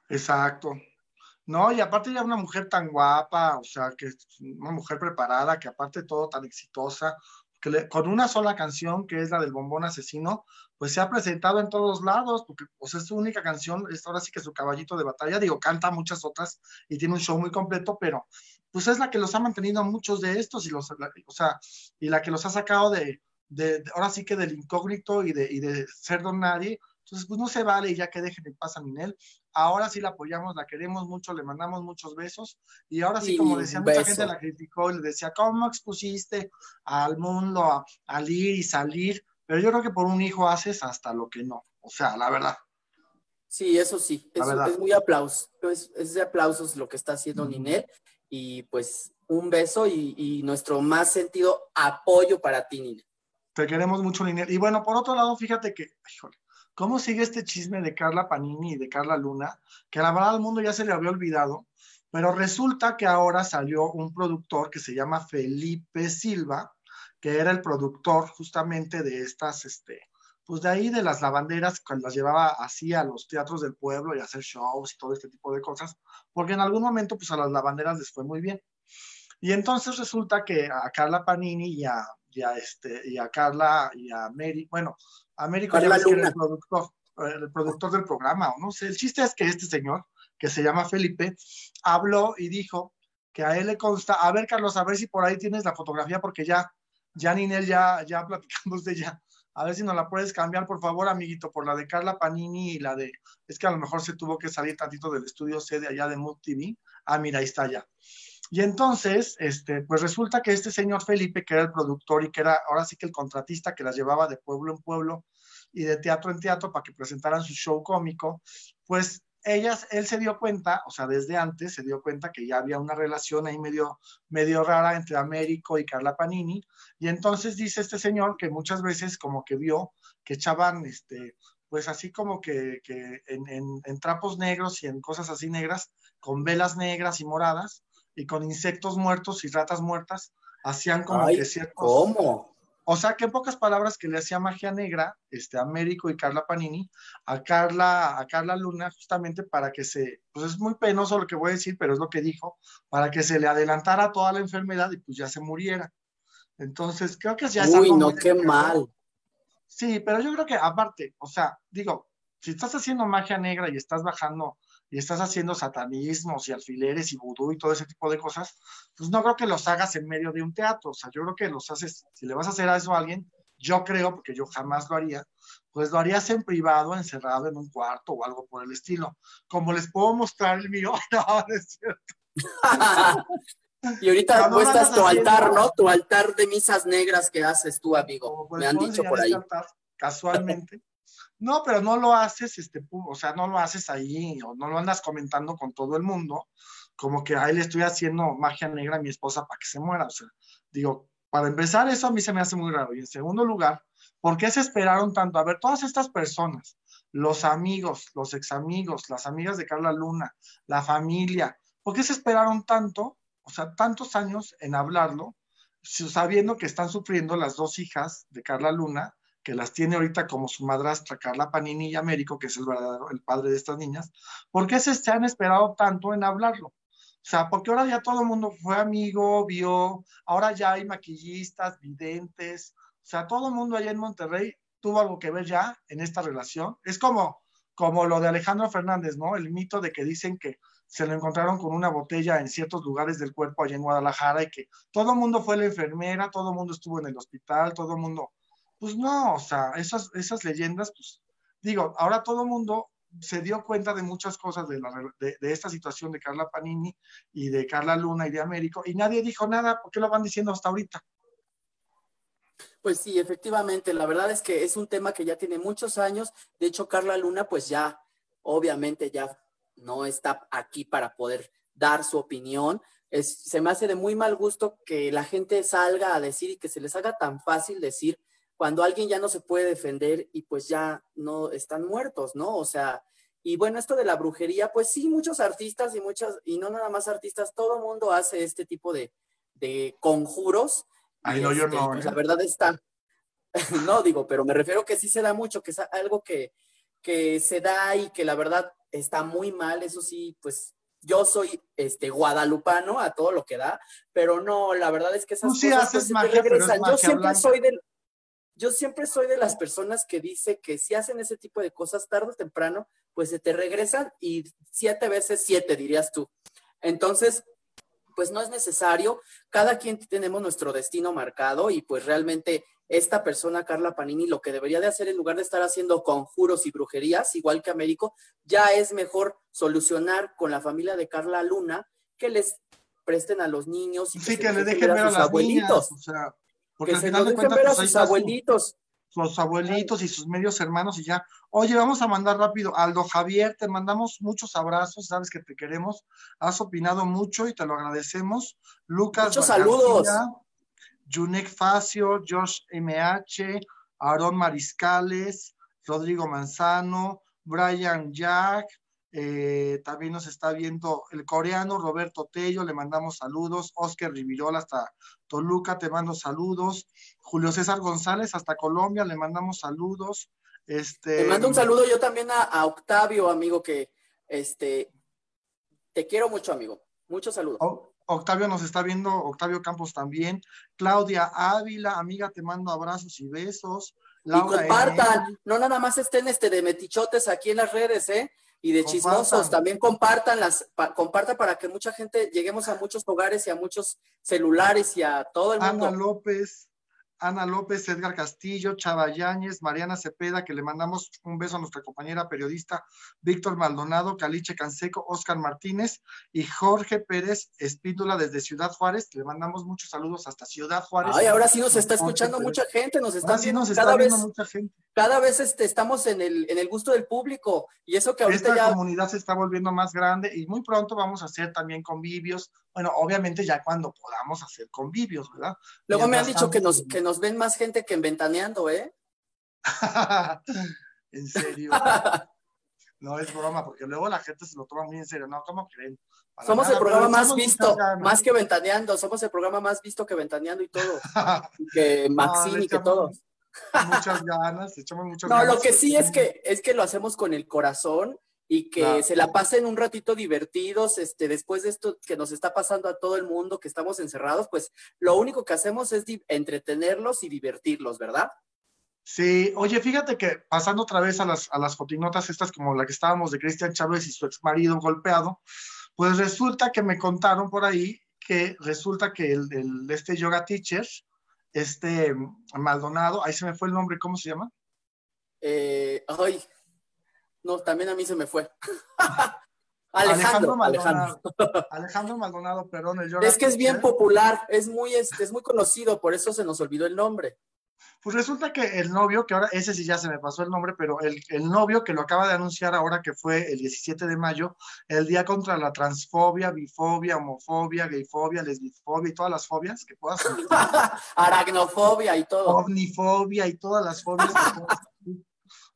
Exacto. No, y aparte ya una mujer tan guapa, o sea, que una mujer preparada, que aparte de todo tan exitosa, que con una sola canción, que es la del bombón asesino, pues se ha presentado en todos lados, porque es su única canción, es ahora sí que su caballito de batalla, digo, canta muchas otras y tiene un show muy completo, pero pues es la que los ha mantenido muchos de estos y los, o sea, y la que los ha sacado de, de, ahora sí que del incógnito y de, y de ser don nadie. Entonces, pues no se vale y ya que dejen en paz a Minel. Ahora sí la apoyamos, la queremos mucho, le mandamos muchos besos. Y ahora sí, como decía, mucha gente la criticó y le decía, ¿cómo expusiste al mundo a, ir y salir? Pero yo creo que por un hijo haces hasta lo que no. O sea, la verdad. Sí, eso sí, es, es muy aplauso, es, es, de aplausos lo que está haciendo Ninel y pues un beso y, y, nuestro más sentido apoyo para ti, Ninel. Te queremos mucho, Linier. Y bueno, por otro lado, fíjate que, híjole, ¿cómo sigue este chisme de Carla Panini y de Carla Luna? Que la verdad al mundo ya se le había olvidado, pero resulta que ahora salió un productor que se llama Felipe Silva, que era el productor justamente de estas, este, pues de ahí de las lavanderas, cuando las llevaba así a los teatros del pueblo y a hacer shows y todo este tipo de cosas, porque en algún momento pues a las lavanderas les fue muy bien. Y entonces resulta que a Carla Panini y a y a, este, y a Carla y a Mary, bueno, a Mary el productor, el productor del programa, o no sé, el chiste es que este señor, que se llama Felipe, habló y dijo que a él le consta, a ver Carlos, a ver si por ahí tienes la fotografía, porque ya, ya Ninel, ya, ya platicamos de ella, a ver si nos la puedes cambiar, por favor, amiguito, por la de Carla Panini y la de, es que a lo mejor se tuvo que salir tantito del estudio C de allá de Mood TV, ah, mira, ahí está ya. Y entonces, este, pues resulta que este señor Felipe, que era el productor y que era ahora sí que el contratista que las llevaba de pueblo en pueblo y de teatro en teatro para que presentaran su show cómico, pues ellas, él se dio cuenta, o sea, desde antes se dio cuenta que ya había una relación ahí medio, medio rara entre Américo y Carla Panini, y entonces dice este señor que muchas veces como que vio que echaban, este, pues así como que, que en, en, en trapos negros y en cosas así negras, con velas negras y moradas, y con insectos muertos y ratas muertas, hacían como que ciertos... ¿Cómo? O sea, que en pocas palabras que le hacía magia negra, este, Américo y Carla Panini, a Carla, a Carla Luna, justamente para que se, pues es muy penoso lo que voy a decir, pero es lo que dijo, para que se le adelantara toda la enfermedad y pues ya se muriera. Entonces, creo que ya es Uy, no, qué mal. Sí, pero yo creo que aparte, o sea, digo, si estás haciendo magia negra y estás bajando y estás haciendo satanismos y alfileres y vudú y todo ese tipo de cosas, pues no creo que los hagas en medio de un teatro. O sea, yo creo que los haces, si le vas a hacer a eso a alguien, yo creo, porque yo jamás lo haría, pues lo harías en privado, encerrado en un cuarto o algo por el estilo. Como les puedo mostrar el mío, no, es cierto. y ahorita muestras tu altar, ¿no? Tu altar de misas negras que haces tú, amigo. Me han dicho por ahí. casualmente. No, pero no lo haces, este, o sea, no lo haces ahí, o no lo andas comentando con todo el mundo, como que ahí le estoy haciendo magia negra a mi esposa para que se muera. O sea, digo, para empezar, eso a mí se me hace muy raro. Y en segundo lugar, ¿por qué se esperaron tanto? A ver, todas estas personas, los amigos, los ex amigos, las amigas de Carla Luna, la familia, ¿por qué se esperaron tanto, o sea, tantos años en hablarlo, sabiendo que están sufriendo las dos hijas de Carla Luna? Que las tiene ahorita como su madrastra Carla Panini y Américo, que es el verdadero, padre de estas niñas, ¿por qué se, han esperado tanto en hablarlo? O sea, porque ahora ya todo el mundo fue amigo, vio, ahora ya hay maquillistas, videntes, o sea, todo el mundo allá en Monterrey tuvo algo que ver ya en esta relación. Es como, como lo de Alejandro Fernández, ¿no? El mito de que dicen que se lo encontraron con una botella en ciertos lugares del cuerpo allá en Guadalajara y que todo el mundo fue la enfermera, todo el mundo estuvo en el hospital, todo el mundo, pues no, o sea, esas, esas leyendas, pues digo, ahora todo el mundo se dio cuenta de muchas cosas de, la, de, esta situación de Carla Panini y de Carla Luna y de Américo, y nadie dijo nada, ¿por qué lo van diciendo hasta ahorita? Pues sí, efectivamente, la verdad es que es un tema que ya tiene muchos años, de hecho Carla Luna pues ya, obviamente ya no está aquí para poder dar su opinión. Es, se me hace de muy mal gusto que la gente salga a decir y que se les haga tan fácil decir cuando alguien ya no se puede defender y pues ya no están muertos, ¿no? O sea, y bueno, esto de la brujería, pues sí, muchos artistas y muchas, y no nada más artistas, todo mundo hace este tipo de, de conjuros. Ay, no, yo este, no. pues, ¿eh? la verdad está, no digo, pero me refiero que sí se da mucho, que es algo que, que se da y que la verdad está muy mal, eso sí, pues yo soy este guadalupano a todo lo que da, pero no, la verdad es que esas Tú sí cosas haces pues, pero es regresan. Yo siempre blanca. soy del yo siempre soy de las personas que dice que si hacen ese tipo de cosas tarde o temprano, pues se te regresan y siete veces siete, dirías tú. Entonces, pues no es necesario. Cada quien tenemos nuestro destino marcado y pues realmente esta persona, Carla Panini, lo que debería de hacer en lugar de estar haciendo conjuros y brujerías, igual que Américo, ya es mejor solucionar con la familia de Carla Luna que les presten a los niños y Sí, que le los dejen ver a las abuelitos. niñas, o sea, porque Que al se final de cuentas, ver a pues, sus su- abuelitos. sus abuelitos y sus medios hermanos y ya. Oye, vamos a mandar rápido. Aldo Javier, te mandamos muchos abrazos, sabes que te queremos. Has opinado mucho y te lo agradecemos. Lucas Muchos García, saludos. Junek Facio, Josh MH, Aarón Mariscales, Rodrigo Manzano, Brian Jack, eh, también nos está viendo el coreano Roberto Tello, le mandamos saludos, Oscar Rivirola hasta Toluca, te mando saludos, Julio César González hasta Colombia, le mandamos saludos. Este, Te mando un saludo yo también a, a Octavio, amigo, que este te quiero mucho, amigo. Muchos saludos. Octavio nos está viendo, Octavio Campos también, Claudia Ávila, amiga, te mando abrazos y besos. y compartan, N. no nada más estén este de metichotes aquí en las redes, ¿eh? Y de Compartan. chismosos, también compartan las, pa- compartan para que mucha gente lleguemos a muchos hogares y a muchos celulares y a todo el mundo. Ana López, Ana López, Edgar Castillo, Chava Yáñez, Mariana Cepeda, que le mandamos un beso a nuestra compañera periodista Víctor Maldonado, Caliche Canseco, Oscar Martínez y Jorge Pérez Espíndola desde Ciudad Juárez. Le mandamos muchos saludos hasta Ciudad Juárez. Ay, ahora sí nos está Jorge escuchando Pérez. mucha gente, nos Ahora están sí viendo nos está cada viendo vez, mucha gente. Cada vez este, estamos en el, en el gusto del público. Y eso que ahorita Esta ya comunidad se está volviendo más grande y muy pronto vamos a hacer también convivios. Bueno, obviamente ya cuando podamos hacer convivios, ¿verdad? Luego me han dicho que nos, que nos ven más gente que en Ventaneando, ¿eh? en serio. No es broma, porque luego la gente se lo toma muy en serio. No, ¿cómo creen? Para Somos nada, el programa más visto, más que Ventaneando, somos el programa más visto que Ventaneando y todo, que Maxine y que todo. Muchas ganas, le echamos muchas No, ganas. lo que sí es que es que lo hacemos con el corazón y que Claro. se la pasen un ratito divertidos, este, después de esto que nos está pasando a todo el mundo, que estamos encerrados, pues lo único que hacemos es entretenerlos y divertirlos, ¿verdad? Sí, oye, fíjate que pasando otra vez a las, a las fotinotas estas como la que estábamos de Cristian Chávez y su ex marido golpeado, pues resulta que me contaron por ahí que resulta que el, el- este yoga teacher, este Maldonado, ahí se me fue el nombre, ¿cómo se llama? Eh, ay, no, también a mí se me fue. Alejandro, Alejandro. Maldonado. Alejandro Maldonado, perdón, el Es que es bien popular, es muy, este, es muy conocido, por eso se nos olvidó el nombre. Pues resulta que el novio, que ahora ese sí ya se me pasó el nombre, pero el, el novio que lo acaba de anunciar ahora que fue el 17 de mayo, el día contra la transfobia, bifobia, homofobia, gayfobia, lesbifobia y todas las fobias que puedas Aracnofobia y todo. ovnifobia y todas las fobias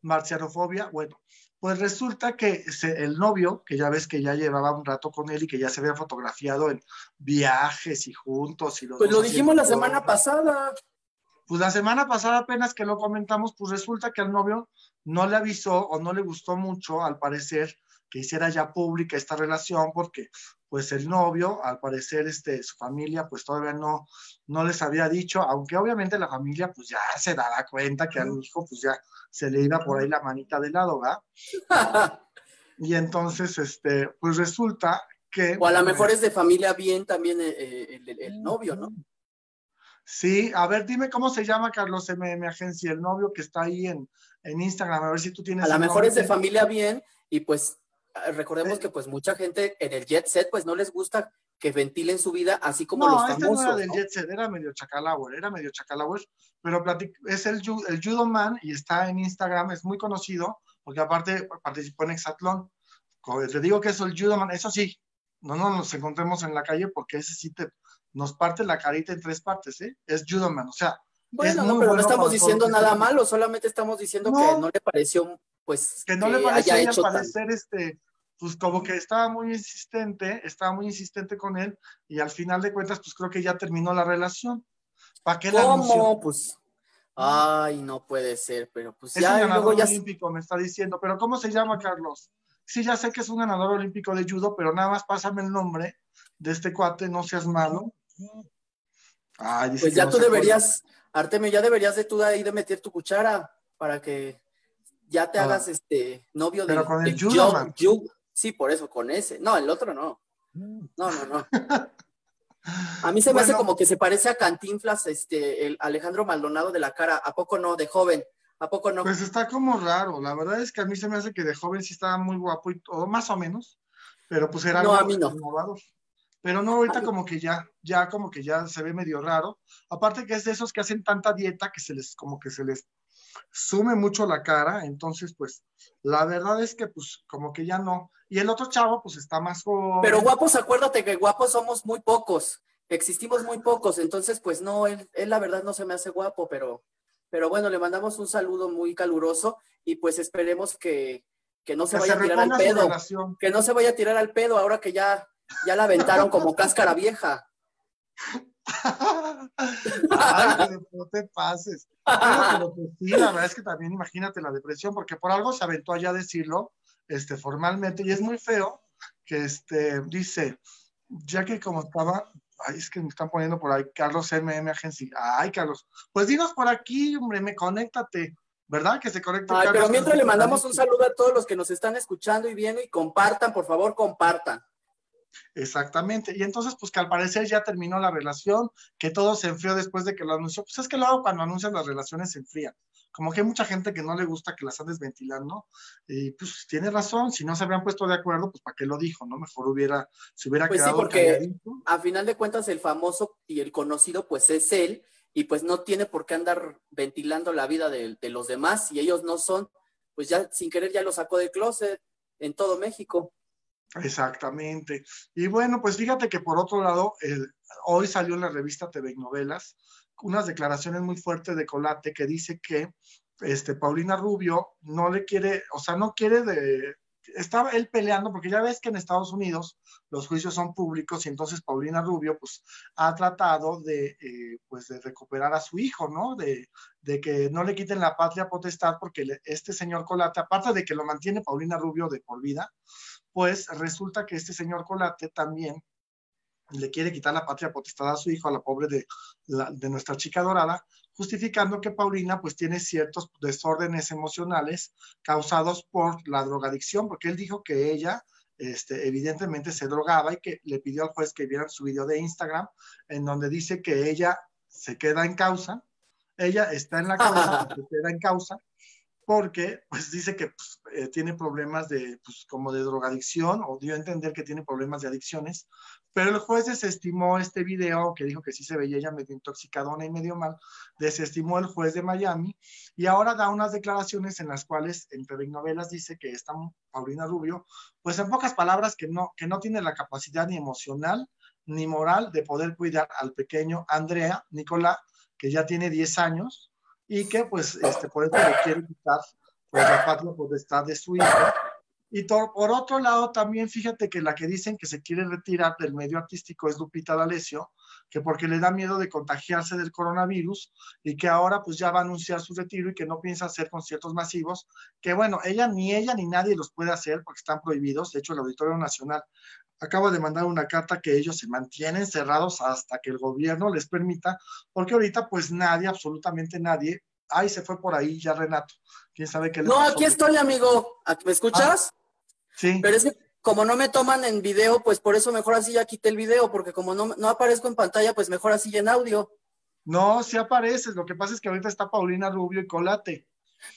marcianofobia, bueno, pues resulta que se- el novio, que ya ves que ya llevaba un rato con él y que ya se había fotografiado en viajes y juntos y los Pues lo dijimos la haciendo semana todo. pasada. Pues la semana pasada apenas que lo comentamos, pues resulta que al novio no le avisó o no le gustó mucho, al parecer, que hiciera ya pública esta relación porque pues el novio, al parecer, este, su familia, pues todavía no, no les había dicho, aunque obviamente la familia, pues ya se daba cuenta que al hijo, pues ya se le iba por ahí la manita de lado, ¿verdad? y entonces, este, pues resulta que... O a lo mejor es de familia bien también eh, eh, el, novio, ¿no? Sí, a ver, dime cómo se llama Carlos MM Agencia, el novio que está ahí en, en Instagram, a ver si tú tienes... A lo mejor es de familia bien y pues Ah, recordemos que pues mucha gente en el jet set pues no les gusta que ventilen su vida así como los famosos. No, este no era del jet set, era medio chacalauer, era medio chacalauer, pero es el, el Judo Man y está en Instagram, es muy conocido, porque aparte participó en Exatlón. Te digo que es el Judo Man, eso sí, no, no nos encontremos en la calle porque ese sí te, nos parte la carita en tres partes, ¿eh? Es Judo Man, o sea. Bueno, no, pero no estamos diciendo nada malo, solamente estamos diciendo que no le pareció pues que no le pareció haya hecho parecer este pues como que estaba muy insistente, estaba muy insistente con él y al final de cuentas pues creo que ya terminó la relación. ¿Para qué la ¿Cómo? Pues ay, no puede ser, pero pues es ya un ganador ya... olímpico me está diciendo, pero ¿cómo se llama Carlos? Sí, ya sé que es un ganador olímpico de judo, pero nada más pásame el nombre de este cuate, no seas malo. Ay, pues ya tú deberías, Artemio, ya deberías de tú ahí de meter tu cuchara para que ya te hagas este novio de, con el judo, Sí, por eso, con ese. No, el otro no. No, no, no. A mí se me hace como que se parece a Cantinflas, este, el Alejandro Maldonado de la cara. ¿A poco no? De joven. ¿A poco no? Pues está como raro. La verdad es que a mí se me hace que de joven sí estaba muy guapo y todo, más o menos. Pero pues era no, a mí no. Pero no, ahorita como que ya, ya como que ya se ve medio raro. Aparte que es de esos que hacen tanta dieta que se les, como que se les sume mucho la cara, entonces pues la verdad es que pues como que ya no. Y el otro chavo pues está más joven. Pero guapos, acuérdate que guapos somos muy pocos, existimos muy pocos, entonces pues no, él, la verdad no se me hace guapo, pero, pero bueno, le mandamos un saludo muy caluroso y pues esperemos que, que no se vaya a tirar al pedo, que no se vaya a tirar al pedo ahora que ya, ya la aventaron como cáscara vieja. Ay, no te pases. Pero, sí, la verdad es que también imagínate la depresión, porque por algo se aventó allá a decirlo este, formalmente, y es muy feo que este, dice, ya que como estaba, ay, es que me están poniendo por ahí, Carlos MM Agency, ay, Carlos, pues dinos por aquí, hombre, me conéctate. ¿verdad? Que se conecta. Ay, pero mientras le mandamos un saludo a todos los que nos están escuchando y viendo y compartan, por favor, compartan. Exactamente. Y entonces, pues que al parecer ya terminó la relación, que todo se enfrió después de que lo anunció. Pues es que luego cuando anuncian las relaciones se enfrían. Como que hay mucha gente que no le gusta que las andes ventilando. Y pues tiene razón, si no se habían puesto de acuerdo, pues para qué lo dijo, ¿no? Mejor hubiera, se hubiera pues quedado. Sí, porque a final de cuentas el famoso y el conocido, pues es él, y pues no tiene por qué andar ventilando la vida de, de los demás, y ellos no son, pues ya sin querer ya lo sacó del closet en todo México. Exactamente. Y bueno, pues fíjate que por otro lado, hoy salió en la revista TV Novelas unas declaraciones muy fuertes de Colate que dice que este, Paulina Rubio no le quiere, o sea, no quiere de, estaba él peleando, porque ya ves que en Estados Unidos los juicios son públicos y entonces Paulina Rubio pues ha tratado de, eh, pues, de recuperar a su hijo, ¿no? De, de, que no le quiten la patria potestad porque este señor Colate, aparte de que lo mantiene Paulina Rubio de por vida, pues resulta que este señor Colate también le quiere quitar la patria potestad a su hijo, a la pobre de, de nuestra chica dorada, justificando que Paulina pues tiene ciertos desórdenes emocionales causados por la drogadicción, porque él dijo que ella este, evidentemente se drogaba y que le pidió al juez que vieran su video de Instagram, en donde dice que ella se queda en causa, ella está en la causa, se queda en causa, porque pues dice que pues, eh, tiene problemas de, pues, como de drogadicción, o dio a entender que tiene problemas de adicciones, pero el juez desestimó este video, que dijo que sí se veía ella medio intoxicadona y medio mal, desestimó el juez de Miami, y ahora da unas declaraciones en las cuales, entre novelas, dice que esta Paulina Rubio, pues en pocas palabras, que no, que no tiene la capacidad ni emocional ni moral de poder cuidar al pequeño Andrea Nicolás, que ya tiene 10 años, y que pues este, por eso le quiere quitar pues, la patria potestad de su hijo. Y por otro lado, también fíjate que la que dicen que se quiere retirar del medio artístico es Lupita D'Alessio, que porque le da miedo de contagiarse del coronavirus y que ahora pues ya va a anunciar su retiro y que no piensa hacer conciertos masivos, que bueno, ella ni ella ni nadie los puede hacer porque están prohibidos. De hecho, el Auditorio Nacional acaba de mandar una carta que ellos se mantienen cerrados hasta que el gobierno les permita, porque ahorita pues nadie, absolutamente nadie, ay, se fue por ahí ya Renato, quién sabe qué le No, aquí estoy, amigo, ¿me escuchas? Ah, sí. Pero es que como no me toman en video, pues por eso mejor así ya quité el video, porque como no, no aparezco en pantalla, pues mejor así en audio. No, sí apareces, lo que pasa es que ahorita está Paulina Rubio y Colate.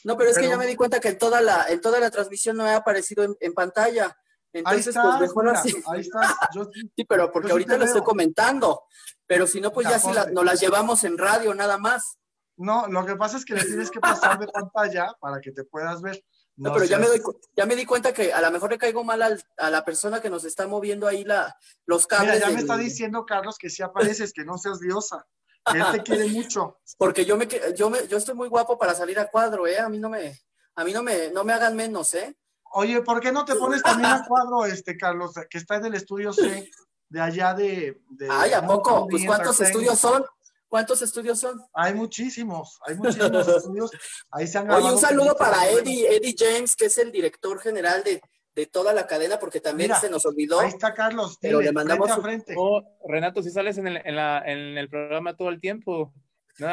No, pero es que ya me di cuenta que en toda la, en toda la transmisión no he aparecido en pantalla. Entonces, pues mejor así. Ahí está. sí, pero porque ahorita lo estoy comentando. Pero si no, pues ya, si la, nos las llevamos en radio, nada más. No, lo que pasa es que le tienes que pasar de pantalla para que te puedas ver. No, pero ya me, doy, ya me di cuenta que a lo mejor le caigo mal a la persona que nos está moviendo ahí la, los cables. Mira, ya me está diciendo Carlos que si apareces, que no seas diosa. Él te quiere mucho. Porque yo me, yo me, yo estoy muy guapo para salir a cuadro, ¿eh? A mí no me, a mí no me, no me hagan menos, ¿eh? Oye, ¿por qué no te pones también a cuadro, este, Carlos, que está en el estudio C, de allá de... de Ay, ¿a poco? Pues ¿cuántos estudios son? ¿Cuántos estudios son? Hay muchísimos, hay muchísimos estudios. Ahí se han. Oye, un saludo para Eddie, Eddie James, que es el director general de, de toda la cadena, porque también se nos olvidó. Ahí está Carlos, pero le mandamos frente, a frente. Oh, Renato, si sales en el, en, la, en el programa todo el tiempo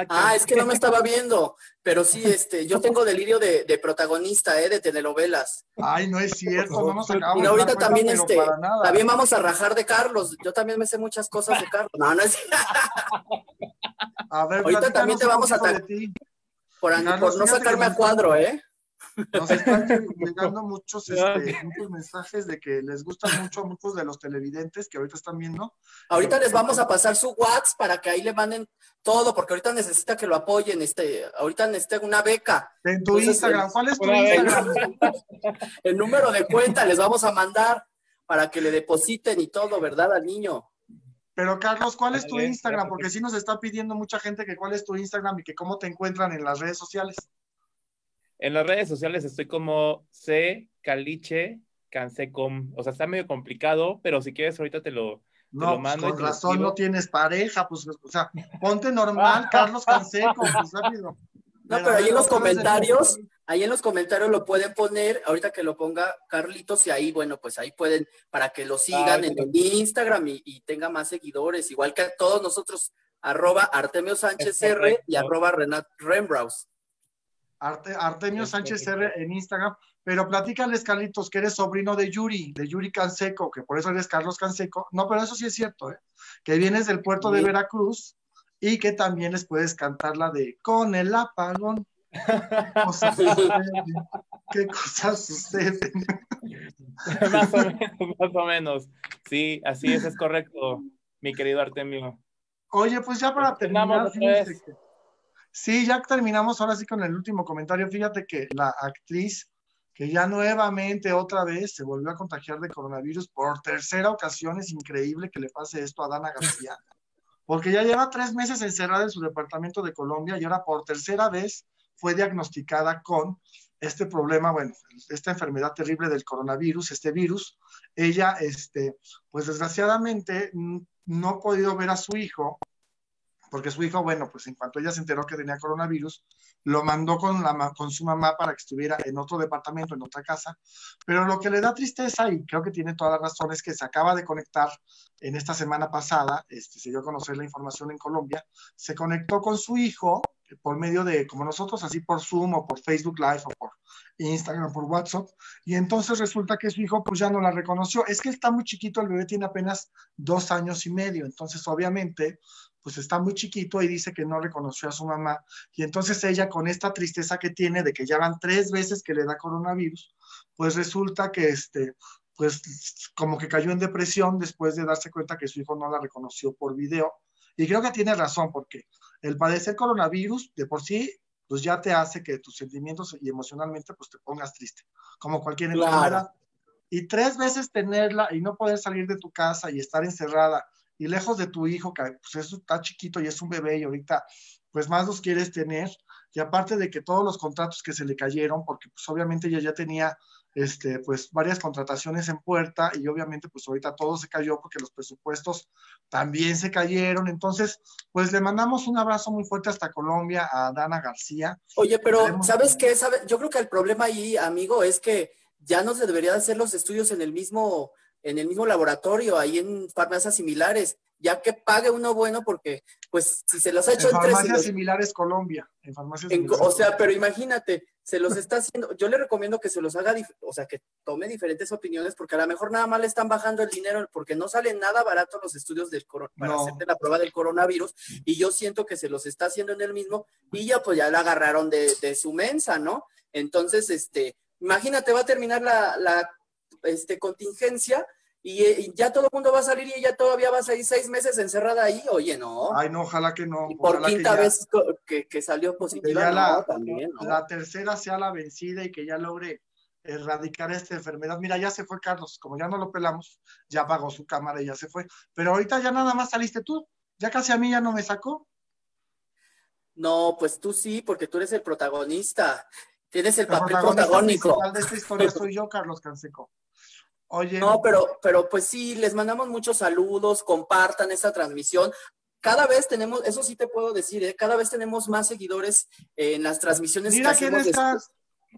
ah, es que no me estaba viendo, pero sí, este, yo tengo delirio de, de protagonista, ¿eh? De telenovelas. Ay, no es cierto, no nos acabamos Y ahorita también, este, también vamos a rajar de Carlos. Yo también me sé muchas cosas de Carlos. No, no es A ver, ahorita también te vamos a atacar. Por, por no sacarme a cuadro, ¿eh? Nos están llegando muchos, este, muchos mensajes de que les gustan mucho a muchos de los televidentes que ahorita están viendo. Ahorita les vamos a pasar su WhatsApp para que ahí le manden todo, porque ahorita necesita que lo apoyen. Este, ahorita necesita una beca. En tu Instagram, ¿cuál es tu Instagram? El número de cuenta les vamos a mandar para que le depositen y todo, ¿verdad? Al niño. Pero Carlos, ¿cuál es tu Instagram? Porque sí nos está pidiendo mucha gente que cuál es tu Instagram y que cómo te encuentran en las redes sociales. En las redes sociales estoy como C Caliche Cansecom. O sea, está medio complicado, pero si quieres ahorita te lo, no, pues, mando. con razón no tienes pareja, pues, o sea, ponte normal, Carlos Canseco, pues rápido. No, pero ahí en los comentarios, ahí en los comentarios lo pueden poner, ahorita que lo ponga Carlitos, y ahí, bueno, pues ahí pueden, para que lo sigan en Instagram y, tenga más seguidores, igual que a todos nosotros, arroba Artemio Sánchez R y arroba Renat Rembraus. Artemio Sánchez R en Instagram, pero platícales, Carlitos, que eres sobrino de Yuri, de Yuri Canseco, que por eso eres Carlos Canseco. No, pero eso sí es cierto, ¿eh? que vienes del puerto de Veracruz y que también les puedes cantar la de Con el apagón. ¿Qué cosas suceden? más o menos, más o menos. Sí, así es, es correcto, mi querido Artemio. Oye, pues ya para terminar, Sí, ya terminamos ahora sí con el último comentario. Fíjate que la actriz que ya nuevamente otra vez se volvió a contagiar de coronavirus por tercera ocasión, es increíble que le pase esto a Dana García, porque ya lleva tres meses encerrada en su departamento de Colombia y ahora por tercera vez fue diagnosticada con este problema, bueno, esta enfermedad terrible del coronavirus, este virus. Ella, este, pues desgraciadamente no ha podido ver a su hijo porque su hijo, bueno, pues en cuanto ella se enteró que tenía coronavirus, lo mandó con, la, con su mamá para que estuviera en otro departamento, en otra casa. Pero lo que le da tristeza, y creo que tiene toda la razón, es que se acaba de conectar en esta semana pasada, este, se dio a conocer la información en Colombia, se conectó con su hijo por medio de, como nosotros, así por Zoom o por Facebook Live o por Instagram, por WhatsApp, y entonces resulta que su hijo pues ya no la reconoció. Es que está muy chiquito, el bebé tiene apenas dos años y medio, entonces obviamente pues está muy chiquito y dice que no reconoció a su mamá. Y entonces ella con esta tristeza que tiene de que ya van tres veces que le da coronavirus, pues resulta que este, pues como que cayó en depresión después de darse cuenta que su hijo no la reconoció por video. Y creo que tiene razón porque el padecer coronavirus de por sí pues ya te hace que tus sentimientos y emocionalmente pues te pongas triste, como cualquier enfermedad. Y tres veces tenerla y no poder salir de tu casa y estar encerrada y lejos de tu hijo, que pues eso está chiquito y es un bebé y ahorita pues más los quieres tener, y aparte de que todos los contratos que se le cayeron, porque pues obviamente ella ya tenía este, pues varias contrataciones en puerta y obviamente pues ahorita todo se cayó porque los presupuestos también se cayeron. Entonces, pues le mandamos un abrazo muy fuerte hasta Colombia a Dana García. Oye, pero ¿sabes qué? ¿Sabe? Yo creo que el problema ahí, amigo, es que ya no se debería hacer los estudios en el mismo en el mismo laboratorio, ahí en farmacias similares ya que pague uno bueno, porque pues si se los ha hecho en, farmacias similares Colombia, en farmacias O sea, pero imagínate, se los está haciendo, yo le recomiendo que se los haga, o sea, que tome diferentes opiniones, porque a lo mejor nada más le están bajando el dinero, porque no salen nada barato los estudios del para hacerte la prueba del coronavirus, y yo siento que se los está haciendo en el mismo, y ya pues ya la agarraron de, de su mensa, ¿no? Entonces, este, imagínate, va a terminar la, la este, contingencia, eh, y, ya todo el mundo va a salir y ella todavía va a salir seis meses encerrada ahí, oye, no. Ay, no, ojalá que no. por quinta vez que, salió positiva, la, también, la tercera sea la vencida y que ya logre erradicar esta enfermedad. Mira, ya se fue Carlos, como ya no lo pelamos, ya apagó su cámara y ya se fue. Pero ahorita ya nada más saliste tú, ya casi a mí ya no me sacó. No, pues tú sí, porque tú eres el protagonista. Tienes el, papel protagónico. de esta historia soy yo, Carlos Canseco. Oye. No, pero, pero pues sí, les mandamos muchos saludos, compartan esta transmisión. Cada vez tenemos, eso sí te puedo decir, ¿eh? cada vez tenemos más seguidores en las transmisiones. Mira quién está,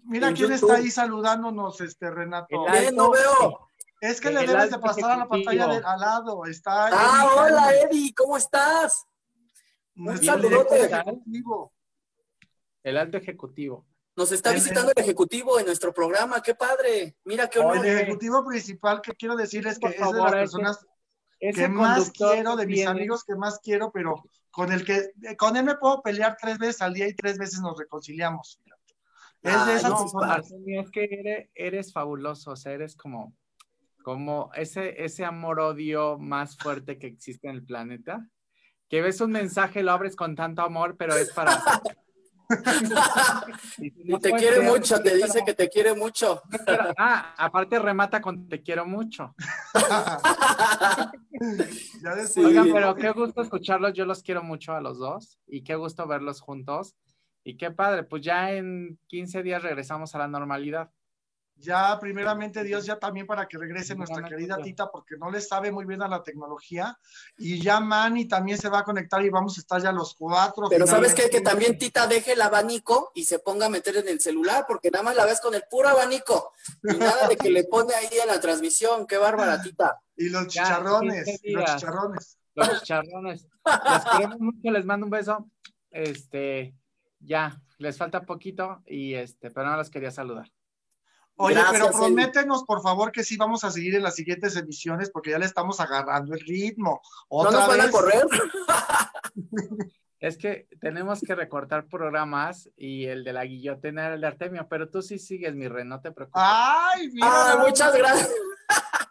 mira quién está ahí saludándonos, este Renato. no veo. Es que le debes de pasar a la pantalla de, al lado. Está ah, hola Eddie, ¿cómo estás? Un saludote. El alto ejecutivo. Nos está visitando el ejecutivo en nuestro programa, qué padre. Mira qué honor. El ejecutivo principal que quiero decirles que es de las personas que más quiero, de mis amigos que más quiero, pero con el que con él me puedo pelear tres veces al día y tres veces nos reconciliamos. Es de esas personas. Es que eres, eres, fabuloso, o sea, eres como, como ese, ese amor-odio más fuerte que existe en el planeta. Que ves un mensaje, lo abres con tanto amor, pero es para y te quiere mucho, te dice que te quiere mucho. Ah, aparte remata con te quiero mucho. Oigan, pero qué gusto escucharlos, yo los quiero mucho a los dos y qué gusto verlos juntos. Y qué padre, pues ya en 15 días regresamos a la normalidad ya primeramente Dios ya también para que regrese nuestra querida Tita porque no le sabe muy bien a la tecnología y ya Manny también se va a conectar y vamos a estar ya los cuatro. Pero sabes qué? que también Tita deje el abanico y se ponga a meter en el celular porque nada más la ves con el puro abanico y nada de que le pone ahí en la transmisión, qué bárbara Tita. Y los chicharrones, los chicharrones. Los chicharrones. Les queremos mucho, les mando un beso. Este, ya, les falta poquito y este, pero no los quería saludar. Oye, pero prométenos, por favor, que sí vamos a seguir en las siguientes emisiones porque ya le estamos agarrando el ritmo. ¿No nos van a correr? es que tenemos que recortar programas y el de la guillotina era el de Artemio, pero tú sí sigues, mi Ren, no te preocupes. Ay, mira. muchas gracias.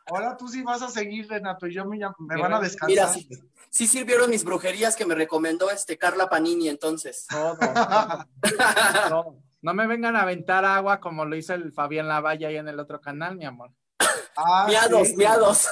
Ahora tú sí vas a seguir, Renato, y yo me, van a descansar. Mira, sí, sirvieron mis brujerías que me recomendó este Carla Panini, entonces. Todo. No me vengan a aventar agua como lo hizo el Fabián Lavalla ahí en el otro canal, mi amor. Ah, miados, miados.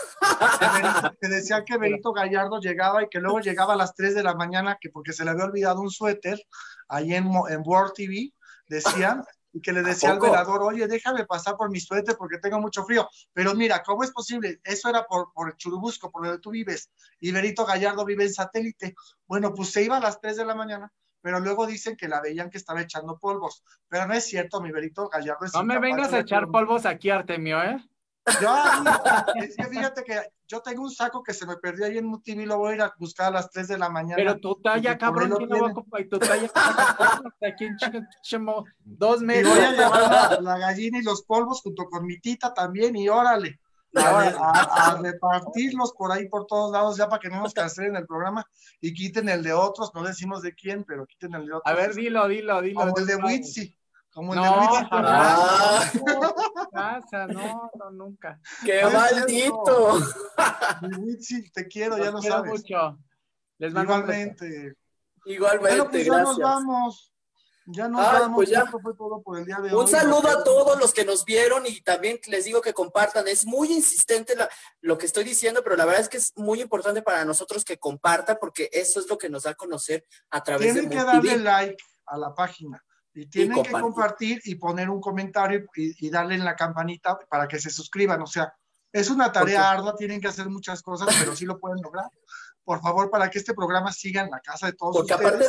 Que decía que Benito Gallardo llegaba y que luego llegaba a las 3 de la mañana que porque se le había olvidado un suéter ahí en, en World TV, decían, y que le decía al velador, oye, déjame pasar por mi suéter porque tengo mucho frío. Pero mira, ¿cómo es posible? Eso era por, por Churubusco, por donde tú vives, y Benito Gallardo vive en satélite. Bueno, pues se iba a las 3 de la mañana pero luego dicen que la veían que estaba echando polvos. Pero no es cierto, mi Berito Gallardo No me vengas a echar polvos aquí, Artemio, ¿eh? Yo, es que fíjate que yo tengo un saco que se me perdió ahí en un lo voy a ir a buscar a las 3 de la mañana. Pero tu talla, cabrón, ¿quién lo va a comprar? Tu talla, aquí en Chimo, dos. Y voy a llevar la, gallina y los polvos junto con mi tita también, y órale. A, repartirlos por ahí por todos lados ya para que no nos cancelen el programa y quiten el de otros, no decimos de quién, pero quiten el de otros. A ver, dilo, dilo, dilo. Como el de Witsi. Como el no, de Witsi. Ah. No, no, nunca. ¡Qué maldito! Witsi, te quiero, ya lo sabes. Mucho. Les Igualmente. Igualmente, bueno, pues gracias. nos vamos. Ya nos ah, pues ya. fue todo por el día de Un saludo a todos los que nos vieron y también les digo que compartan. Es muy insistente lo que estoy diciendo, pero la verdad es que es muy importante para nosotros que compartan porque eso es lo que nos da a conocer a través Tienen de Tienen que darle like a la página. Y tienen que compartir y poner un comentario y, darle en la campanita para que se suscriban. O sea, es una tarea ardua, tienen que hacer muchas cosas, pero sí lo pueden lograr. Por favor, para que este programa siga en la casa de todos Porque aparte,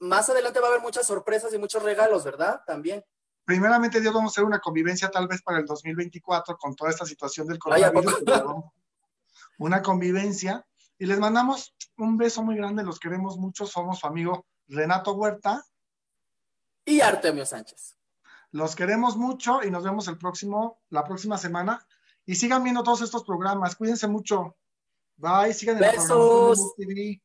más adelante va a haber muchas sorpresas y muchos regalos, ¿verdad? También. Primeramente, Dios, vamos a hacer una convivencia tal vez para el 2024 con toda esta situación del coronavirus. una convivencia. Y les mandamos un beso muy grande, los queremos mucho. Somos su amigo Renato Huerta y Artemio Sánchez. Los queremos mucho y nos vemos el próximo, la próxima semana. Y sigan viendo todos estos programas. Cuídense mucho. Bye. Sigan en Besos. el programa